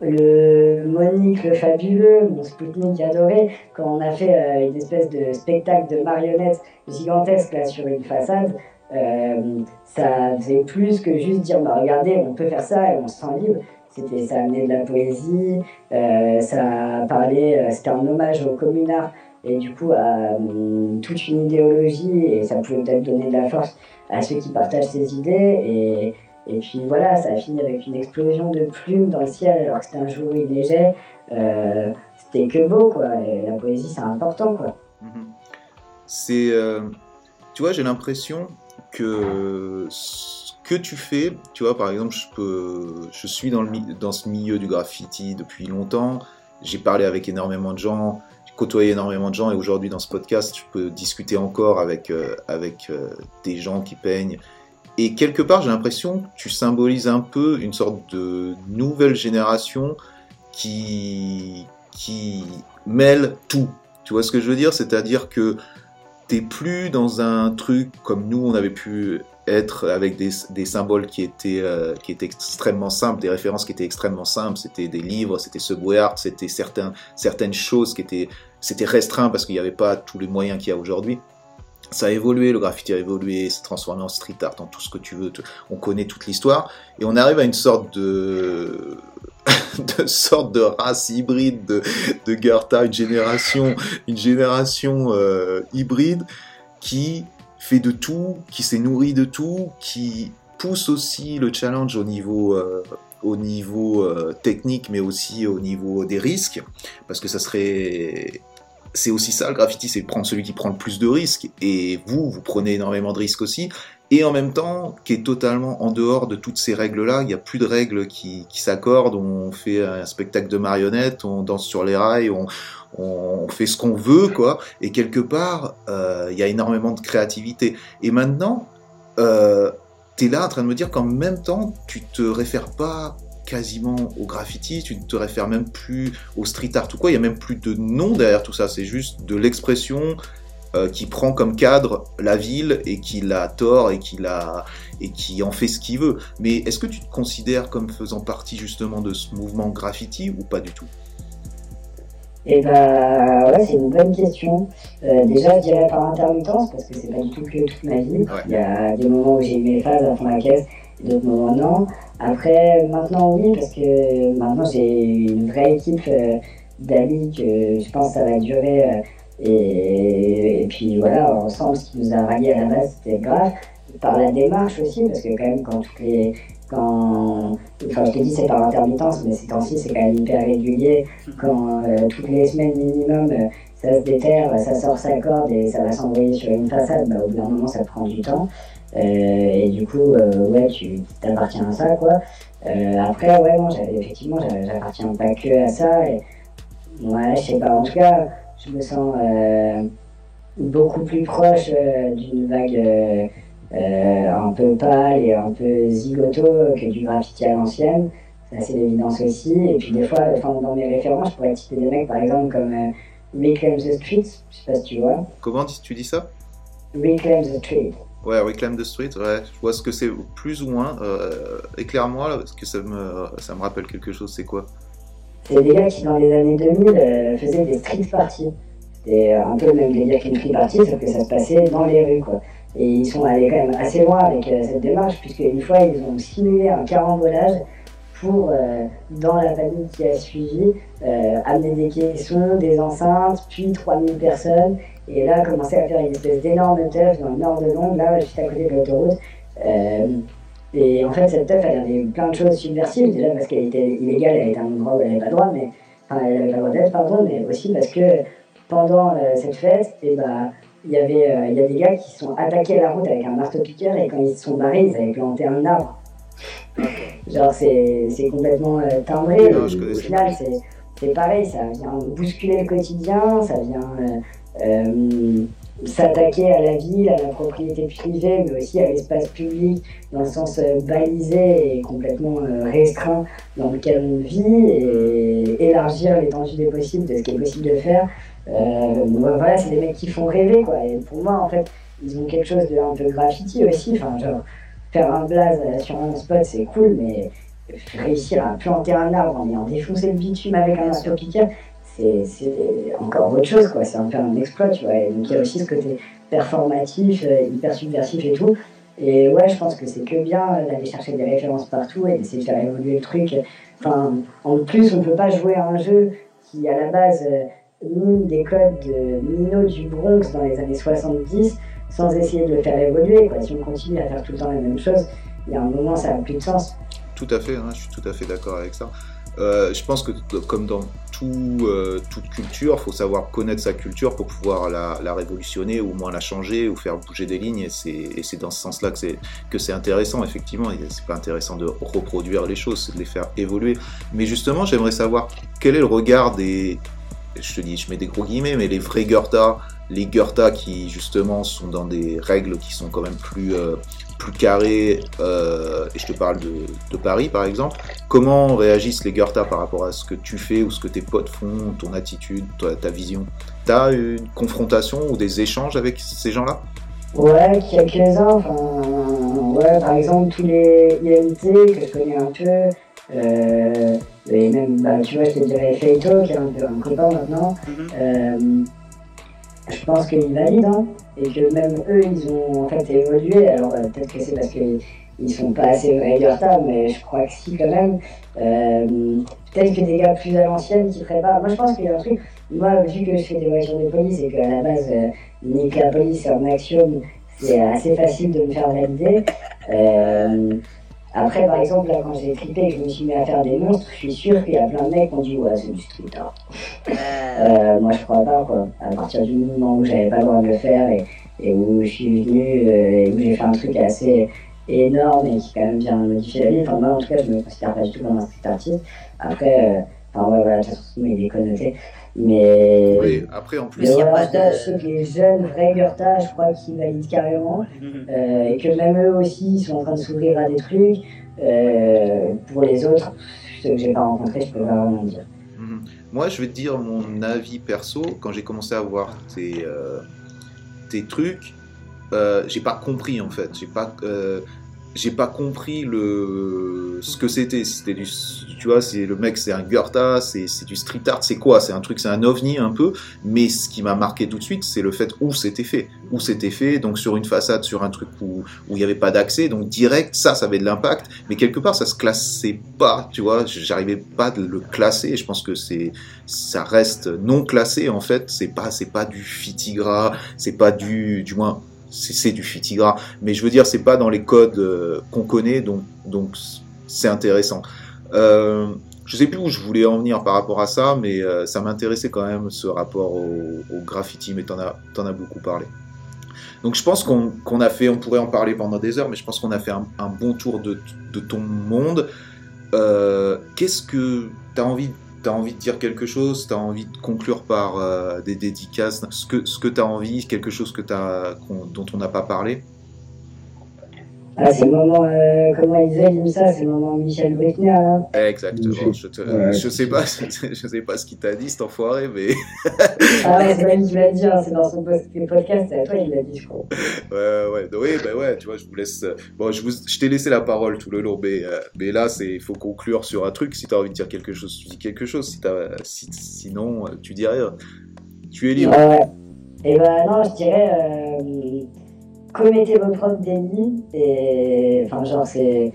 le Monique le fabuleux, mon Spoutnik adoré, quand on a fait euh, une espèce de spectacle de marionnettes gigantesque là sur une façade. ça faisait plus que juste dire bah regardez on peut faire ça et on se sent libre c'était, ça amenait de la poésie, euh, ça parlait, euh, c'était un hommage au communard et du coup à hum, toute une idéologie et ça pouvait peut-être donner de la force à ceux qui partagent ces idées et, et puis voilà, ça a fini avec une explosion de plumes dans le ciel alors que c'était un jour où il neigeait. Euh, c'était que beau quoi, la poésie c'est important quoi. Mm-hmm. C'est, tu vois, j'ai l'impression que que tu fais, tu vois, par exemple, je, peux, je suis dans, le, dans ce milieu du graffiti depuis longtemps, j'ai parlé avec énormément de gens, côtoyé énormément de gens, et aujourd'hui, dans ce podcast, je peux discuter encore avec, euh, avec euh, des gens qui peignent. Et quelque part, j'ai l'impression que tu symbolises un peu une sorte de nouvelle génération qui, qui mêle tout. Tu vois ce que je veux dire? C'est-à-dire que t'es plus dans un truc comme nous on avait pu être avec des, symboles qui étaient, euh, qui étaient extrêmement simples, des références qui étaient extrêmement simples. C'était des livres, c'était Subway Art, c'était certains, certaines choses qui étaient, c'était restreint parce qu'il n'y avait pas tous les moyens qu'il y a aujourd'hui. Ça a évolué, le graffiti a évolué, s'est transformé en street art, en tout ce que tu veux. On connaît toute l'histoire et on arrive à une sorte de de sorte de race hybride de, de Gerta, une génération, une génération euh, hybride qui fait de tout, qui s'est nourri de tout, qui pousse aussi le challenge au niveau, euh, au niveau euh, technique, mais aussi au niveau des risques, parce que ça serait... C'est aussi ça le graffiti, c'est prendre celui qui prend le plus de risques, et vous, vous prenez énormément de risques aussi, et en même temps qui est totalement en dehors de toutes ces règles-là. Il n'y a plus de règles qui, s'accordent. On fait un spectacle de marionnettes, on danse sur les rails, on, fait ce qu'on veut, quoi. Et quelque part, euh, il y a énormément de créativité. Et maintenant, euh, tu es là en train de me dire qu'en même temps, tu te réfères pas quasiment au graffiti, tu ne te réfères même plus au street art ou quoi, il y a même plus de nom derrière tout ça, c'est juste de l'expression euh, qui prend comme cadre la ville et qui la tord et qui, la, et qui en fait ce qu'il veut. Mais est-ce que tu te considères comme faisant partie justement de ce mouvement graffiti ou pas du tout? Eh bah ouais, c'est une bonne question. Euh, déjà, je dirais par intermittence, parce que c'est pas du tout que toute ma vie. Il y a des moments où j'ai eu mes phases à fond la caisse, d'autres moments non. Après, maintenant oui, parce que maintenant j'ai une vraie équipe euh, d'amis que je pense que ça va durer. Euh, et, puis voilà, ensemble, ce qui nous a ralliés à la base, c'était grave. Par la démarche aussi, parce que quand même, quand toutes les quand, enfin je te dis c'est par intermittence, mais ces temps-ci c'est quand même hyper régulier, quand euh, toutes les semaines minimum euh, ça se déterre, ça sort sa corde et ça va s'envoyer sur une façade, bah, au bout d'un moment ça prend du temps. Euh, et du coup, ouais, tu t'appartiens à ça, quoi. après, ouais, non, effectivement, j'appartiens pas que à ça. Et, ouais, je sais pas, en tout cas, je me sens beaucoup plus proche d'une vague euh, un peu pâle et un peu zigoto que du graffiti à l'ancienne. C'est assez l'évidence aussi. Et puis des fois, dans mes références, je pourrais citer des mecs par exemple comme euh, Reclaim the Streets, je sais pas si tu vois. Comment tu dis ça? Reclaim the Street. Ouais, Reclaim the Street, ouais, je vois ce que c'est plus ou moins. Euh, Éclaire-moi, parce que ça me, ça me rappelle quelque chose, c'est quoi? C'est des gars qui, dans les années 2000, euh, faisaient des street parties. C'était un peu le même délire qu'une street party, sauf que ça se passait dans les rues, quoi. Et ils sont allés quand même assez loin avec euh, cette démarche, puisque une fois, ils ont simulé un carambolage pour, euh, dans la famille qui a suivi, euh, amener des caissons, des enceintes, puis 3000 personnes, et là, commencer à faire une espèce d'énorme teuf dans le nord de Londres, là, juste à côté de l'autoroute. Et en fait, cette teuf, elle avait plein de choses subversives, déjà parce qu'elle était illégale, elle était un endroit où elle n'avait pas le droit, mais, enfin, elle n'avait pas le droit d'être, pardon, mais aussi parce que pendant cette fête, et eh ben, il y avait euh, il y a des gars qui sont attaqués à la route avec un marteau-piqueur et quand ils se sont barrés, ils avaient planté un arbre. Genre, c'est complètement euh, timbré. au final, c'est pareil, ça vient bousculer le quotidien, ça vient euh, s'attaquer à la ville, à la propriété privée, mais aussi à l'espace public, dans le sens balisé et complètement restreint dans lequel on vit, et élargir l'étendue des possibles de ce qui est possible de faire. Euh, voilà, c'est des mecs qui font rêver, quoi. Et pour moi, en fait, ils ont quelque chose de un peu graffiti aussi. Enfin, genre, faire un blaze sur un spot, c'est cool, mais réussir à planter un arbre en ayant défoncé le bitume avec un piqueur, c'est encore autre chose, quoi. C'est un peu un exploit, tu vois. donc, il y a aussi ce côté performatif, euh, hyper subversif et tout. Et ouais, je pense que c'est que bien d'aller chercher des références partout et d'essayer de faire évoluer le truc. En plus, on peut pas jouer à un jeu qui, à la base, euh, des codes de Mino du Bronx dans les années 70 sans essayer de le faire évoluer. Quoi. Si on continue à faire tout le temps la même chose, il y a un moment, ça n'a plus de sens. Tout à fait, hein, je suis tout à fait d'accord avec ça. Euh, je pense que comme dans euh, toute culture, il faut savoir connaître sa culture pour pouvoir la, révolutionner ou au moins la changer ou faire bouger des lignes. Et c'est dans ce sens-là que c'est que c'est intéressant, effectivement. C'est pas intéressant de reproduire les choses, c'est de les faire évoluer. Mais justement, j'aimerais savoir quel est le regard des, je te dis, je mets des gros guillemets, mais les vrais Goethe, les Goethe qui justement sont dans des règles qui sont quand même plus, euh, plus carrées, euh, et je te parle de, Paris par exemple, comment réagissent les Goethe par rapport à ce que tu fais ou ce que tes potes font, ton attitude, ta, vision? T'as une confrontation ou des échanges avec ces gens-là? Ouais, quelques-uns. Enfin, ouais, par exemple, tous les IMT que je connais un peu. Euh, et même, bah, tu vois, je te dirais Feito, qui est un, peu un copain maintenant. Mhm. euh, je pense qu'ils valident, hein, et que même eux, ils ont en fait évolué. Alors, euh, peut-être que c'est parce qu'ils sont pas assez retard, mais je crois que si, quand même. Euh, peut-être que des gars plus à l'ancienne qui préparent. Moi, je pense qu'il y a un truc. Moi, vu que je fais des voitures de police et qu'à la base, euh, nique la police en action, c'est assez facile de me faire valider. Euh, après, par exemple, là, quand j'ai trippé et que je me suis mis à faire des monstres, je suis sûr qu'il y a plein de mecs qui ont dit Ouais, c'est du street art. Euh, moi, je crois pas, quoi. À partir du moment où j'avais pas le droit de le faire et, et où je suis venu et où j'ai fait un truc assez énorme et qui quand même bien modifié la vie. Enfin, moi en tout cas, je me considère pas du tout comme un street artiste. Après, enfin ouais, voilà, de toute façon, il est connoté. Mais. Oui, après en plus. Mais je sais que les jeunes vrais Gurta, je crois qu'ils valident carrément. Euh, et que même eux aussi, ils sont en train de s'ouvrir à des trucs. Euh, pour les autres, ceux que j'ai pas rencontrés, je peux pas vraiment dire. Mhm. Moi, je vais te dire mon avis perso. Quand j'ai commencé à voir tes, euh, tes trucs, euh, j'ai pas compris en fait. J'ai pas, euh, j'ai pas compris le ce que c'était. C'était du, tu vois, c'est le mec, c'est un Goethe, c'est, c'est du street art, c'est quoi? C'est un truc, c'est un ovni un peu. Mais ce qui m'a marqué tout de suite, c'est le fait où c'était fait, où c'était fait. Donc sur une façade, sur un truc où où il y avait pas d'accès, donc direct, ça, ça avait de l'impact. Mais quelque part, ça se classait pas, tu vois. J'arrivais pas de le classer. Je pense que c'est ça reste non classé en fait. C'est pas c'est pas du fitigra, c'est pas du du moins c'est du fitigra, mais je veux dire, c'est pas dans les codes euh, qu'on connaît, donc donc c'est intéressant. Euh, je sais plus où je voulais en venir par rapport à ça, mais euh, ça m'intéressait quand même ce rapport au, graffiti, mais t'en as, as beaucoup parlé. Donc je pense qu'on a fait, on pourrait en parler pendant des heures, mais je pense qu'on a fait un, bon tour de, de ton monde. Qu'est-ce que tu as envie tu as envie de dire quelque chose, tu as envie de conclure par euh, des dédicaces, ce que, ce que tu as envie, quelque chose dont on n'a pas parlé ah, c'est le moment, euh, comment il dit ça, c'est le moment Michel Bruckner. Hein. Exactement. Je, te, ouais, je sais pas, je sais pas ce qu'il t'a dit, cet enfoiré, mais. ah ouais, c'est lui qui l'a dit, hein, c'est dans son podcast, c'est à toi qu'il l'a dit, je crois. Ouais, ouais, oui, bah ouais, tu vois, je vous laisse. Bon, je, vous, je t'ai laissé la parole tout le long, mais, euh, mais là, il faut conclure sur un truc. Si t'as envie de dire quelque chose, tu dis quelque chose. Si as, si, sinon, tu dis rien. Tu es libre. Ouais. Et ben non, je dirais. Commettez vos propres délits. Enfin, genre, c'est.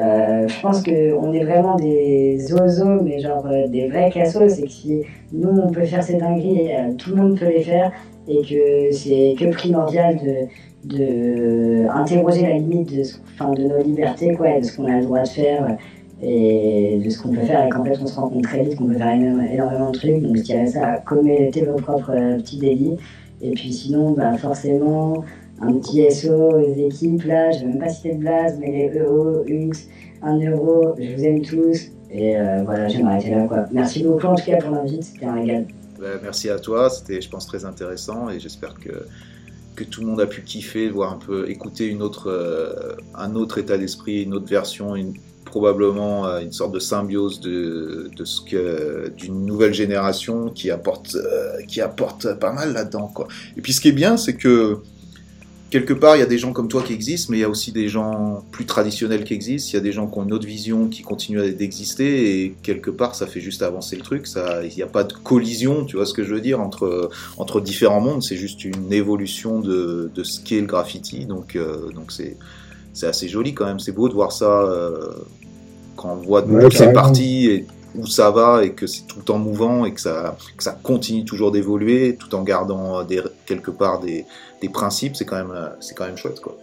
Euh, je pense qu'on est vraiment des oiseaux, mais genre euh, des vrais cassos. C'est que si nous on peut faire ces dingueries, euh, tout le monde peut les faire. Et que c'est que primordial de, de interroger la limite de, enfin, de nos libertés, quoi, de ce qu'on a le droit de faire et de ce qu'on peut faire. Et qu'en fait, on se rend compte très vite qu'on peut faire énormément, de trucs. Donc, je dirais ça, commettez vos propres petits délits. Et puis sinon, bah, forcément, un petit SO aux équipes là, je vais même pas citer de blase, mais les EO, UX, 1 euro, je vous aime tous. Et euh, voilà, je vais m'arrêter là quoi. Merci beaucoup en tout cas pour l'invite, c'était un régal. Bah, merci à toi, c'était je pense très intéressant et j'espère que, que tout le monde a pu kiffer, voir un peu, écouter une autre, euh, un autre état d'esprit, une autre version, probablement euh, une sorte de symbiose de, ce que d'une nouvelle génération qui apporte, qui apporte pas mal là-dedans quoi. Et puis ce qui est bien, c'est que quelque part, il y a des gens comme toi qui existent, mais il y a aussi des gens plus traditionnels qui existent. Il y a des gens qui ont une autre vision qui continuent d'exister, et quelque part, ça fait juste avancer le truc. Ça, il n'y a pas de collision, tu vois ce que je veux dire, entre, entre différents mondes. C'est juste une évolution de, de ce qu'est le graffiti. Donc, euh, donc c'est, c'est assez joli quand même. C'est beau de voir ça euh, quand on voit ouais, c'est parti et où ça va et que c'est tout en mouvant et que ça, que ça continue toujours d'évoluer tout en gardant des, quelque part des, des principes, c'est quand même, c'est quand même chouette, quoi.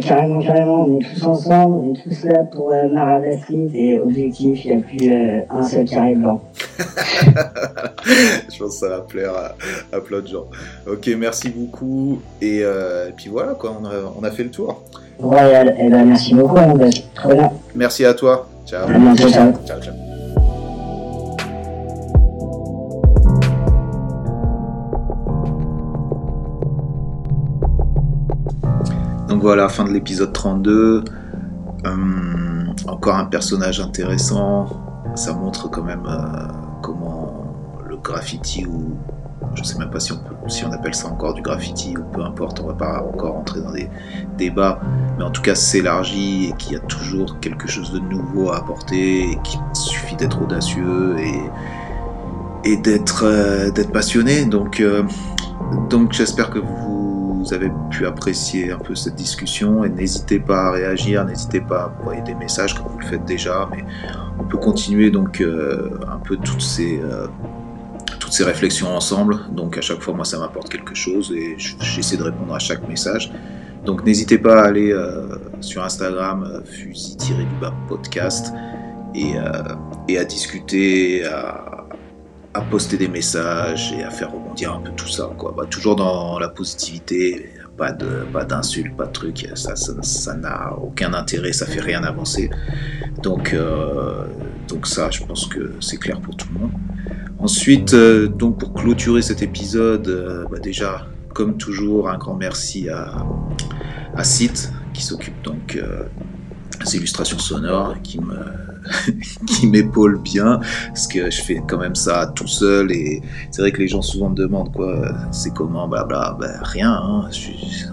Carrément, carrément, on est tous ensemble, on est tous là pour euh, Marada Street et objectif, il n'y a plus euh, un seul carré blanc. Je pense que ça va plaire à, à plein de gens. Ok, merci beaucoup. Et, euh, et puis voilà, quoi, on a, on a, fait le tour. Royal, eh ben, merci beaucoup, on va trop bien. Merci à toi. Ciao. À bientôt, ciao. Ciao, ciao. Donc voilà, fin de l'épisode 32. Hum, encore un personnage intéressant. Ça montre quand même euh, comment le graffiti ou je sais même pas si on, peut, si on appelle ça encore du graffiti ou peu importe, on va pas encore entrer dans des débats, mais en tout cas s'élargit et qu'il y a toujours quelque chose de nouveau à apporter et qu'il suffit d'être audacieux et, et d'être euh, passionné. Donc, euh, donc j'espère que vous vous avez pu apprécier un peu cette discussion et n'hésitez pas à réagir, n'hésitez pas à envoyer des messages comme vous le faites déjà, mais on peut continuer donc euh, un peu toutes ces, euh, toutes ces réflexions ensemble. Donc à chaque fois, moi, ça m'apporte quelque chose et j'essaie de répondre à chaque message. Donc n'hésitez pas à aller euh, sur Instagram, fusil-podcast, et, et, à discuter, à, à poster des messages et à faire rebondir un peu tout ça. Quoi. Bah, toujours dans la positivité, pas de pas d'insultes, pas de trucs, ça ça n'a aucun intérêt, ça fait rien avancer. Donc euh, donc ça, je pense que c'est clair pour tout le monde. Ensuite, euh, donc pour clôturer cet épisode, euh, bah, déjà comme toujours un grand merci à à Sid qui s'occupe donc des illustrations sonores qui me qui m'épaule bien, parce que je fais quand même ça tout seul, et c'est vrai que les gens souvent me demandent quoi, c'est comment, blabla, ben, rien, hein,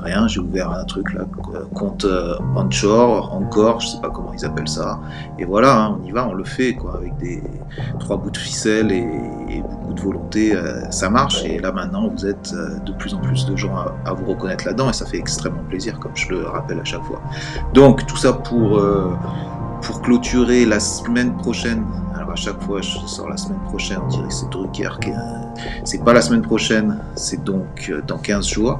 rien, j'ai ouvert un truc là, compte euh, onshore, encore, je sais pas comment ils appellent ça, et voilà, hein, on y va, on le fait, quoi, avec des trois bouts de ficelle et, beaucoup de volonté, euh, ça marche, et là maintenant vous êtes euh, de plus en plus de gens à, vous reconnaître là-dedans, et ça fait extrêmement plaisir, comme je le rappelle à chaque fois. Donc tout ça pour pour clôturer la semaine prochaine, alors à chaque fois je sors la semaine prochaine, on dirait que c'est Drucker, c'est pas la semaine prochaine, c'est donc euh, dans 15 jours.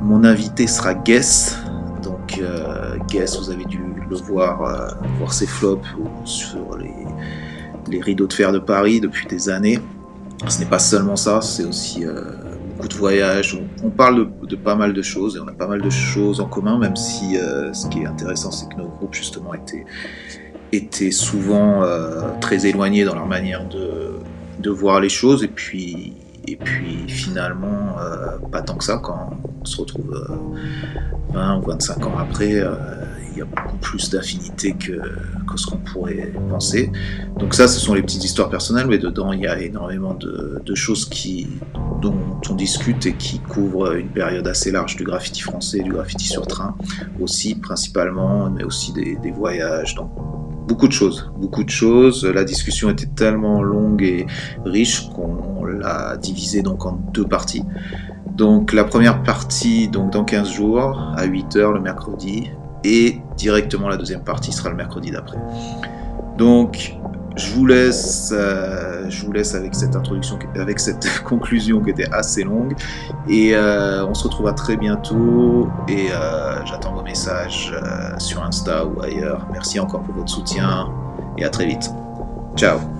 Mon invité sera Guess, donc euh, Guess, vous avez dû le voir, euh, voir ses flops sur les, rideaux de fer de Paris depuis des années. Ce n'est pas seulement ça, c'est aussi de voyages. On, parle de, pas mal de choses et on a pas mal de choses en commun, même si euh, ce qui est intéressant, c'est que nos groupes justement étaient, étaient souvent euh, très éloignés dans leur manière de, de, voir les choses. Et puis, et puis finalement, euh, pas tant que ça quand on se retrouve 20 ou 25 ans après il y a beaucoup plus d'affinité que, que, ce qu'on pourrait penser. Donc ça, ce sont les petites histoires personnelles, mais dedans, il y a énormément de, choses qui, dont on discute et qui couvrent une période assez large du graffiti français, du graffiti sur train aussi, principalement, mais aussi des, des voyages. Donc beaucoup de choses, beaucoup de choses. La discussion était tellement longue et riche qu'on l'a divisée donc en deux parties. Donc la première partie donc dans 15 jours à 8h le mercredi et directement la deuxième partie sera le mercredi d'après. Donc je vous laisse, euh, je vous laisse avec cette introduction, avec cette conclusion qui était assez longue, et euh, on se retrouvera très bientôt. Et euh, j'attends vos messages sur Insta ou ailleurs. Merci encore pour votre soutien et à très vite. Ciao.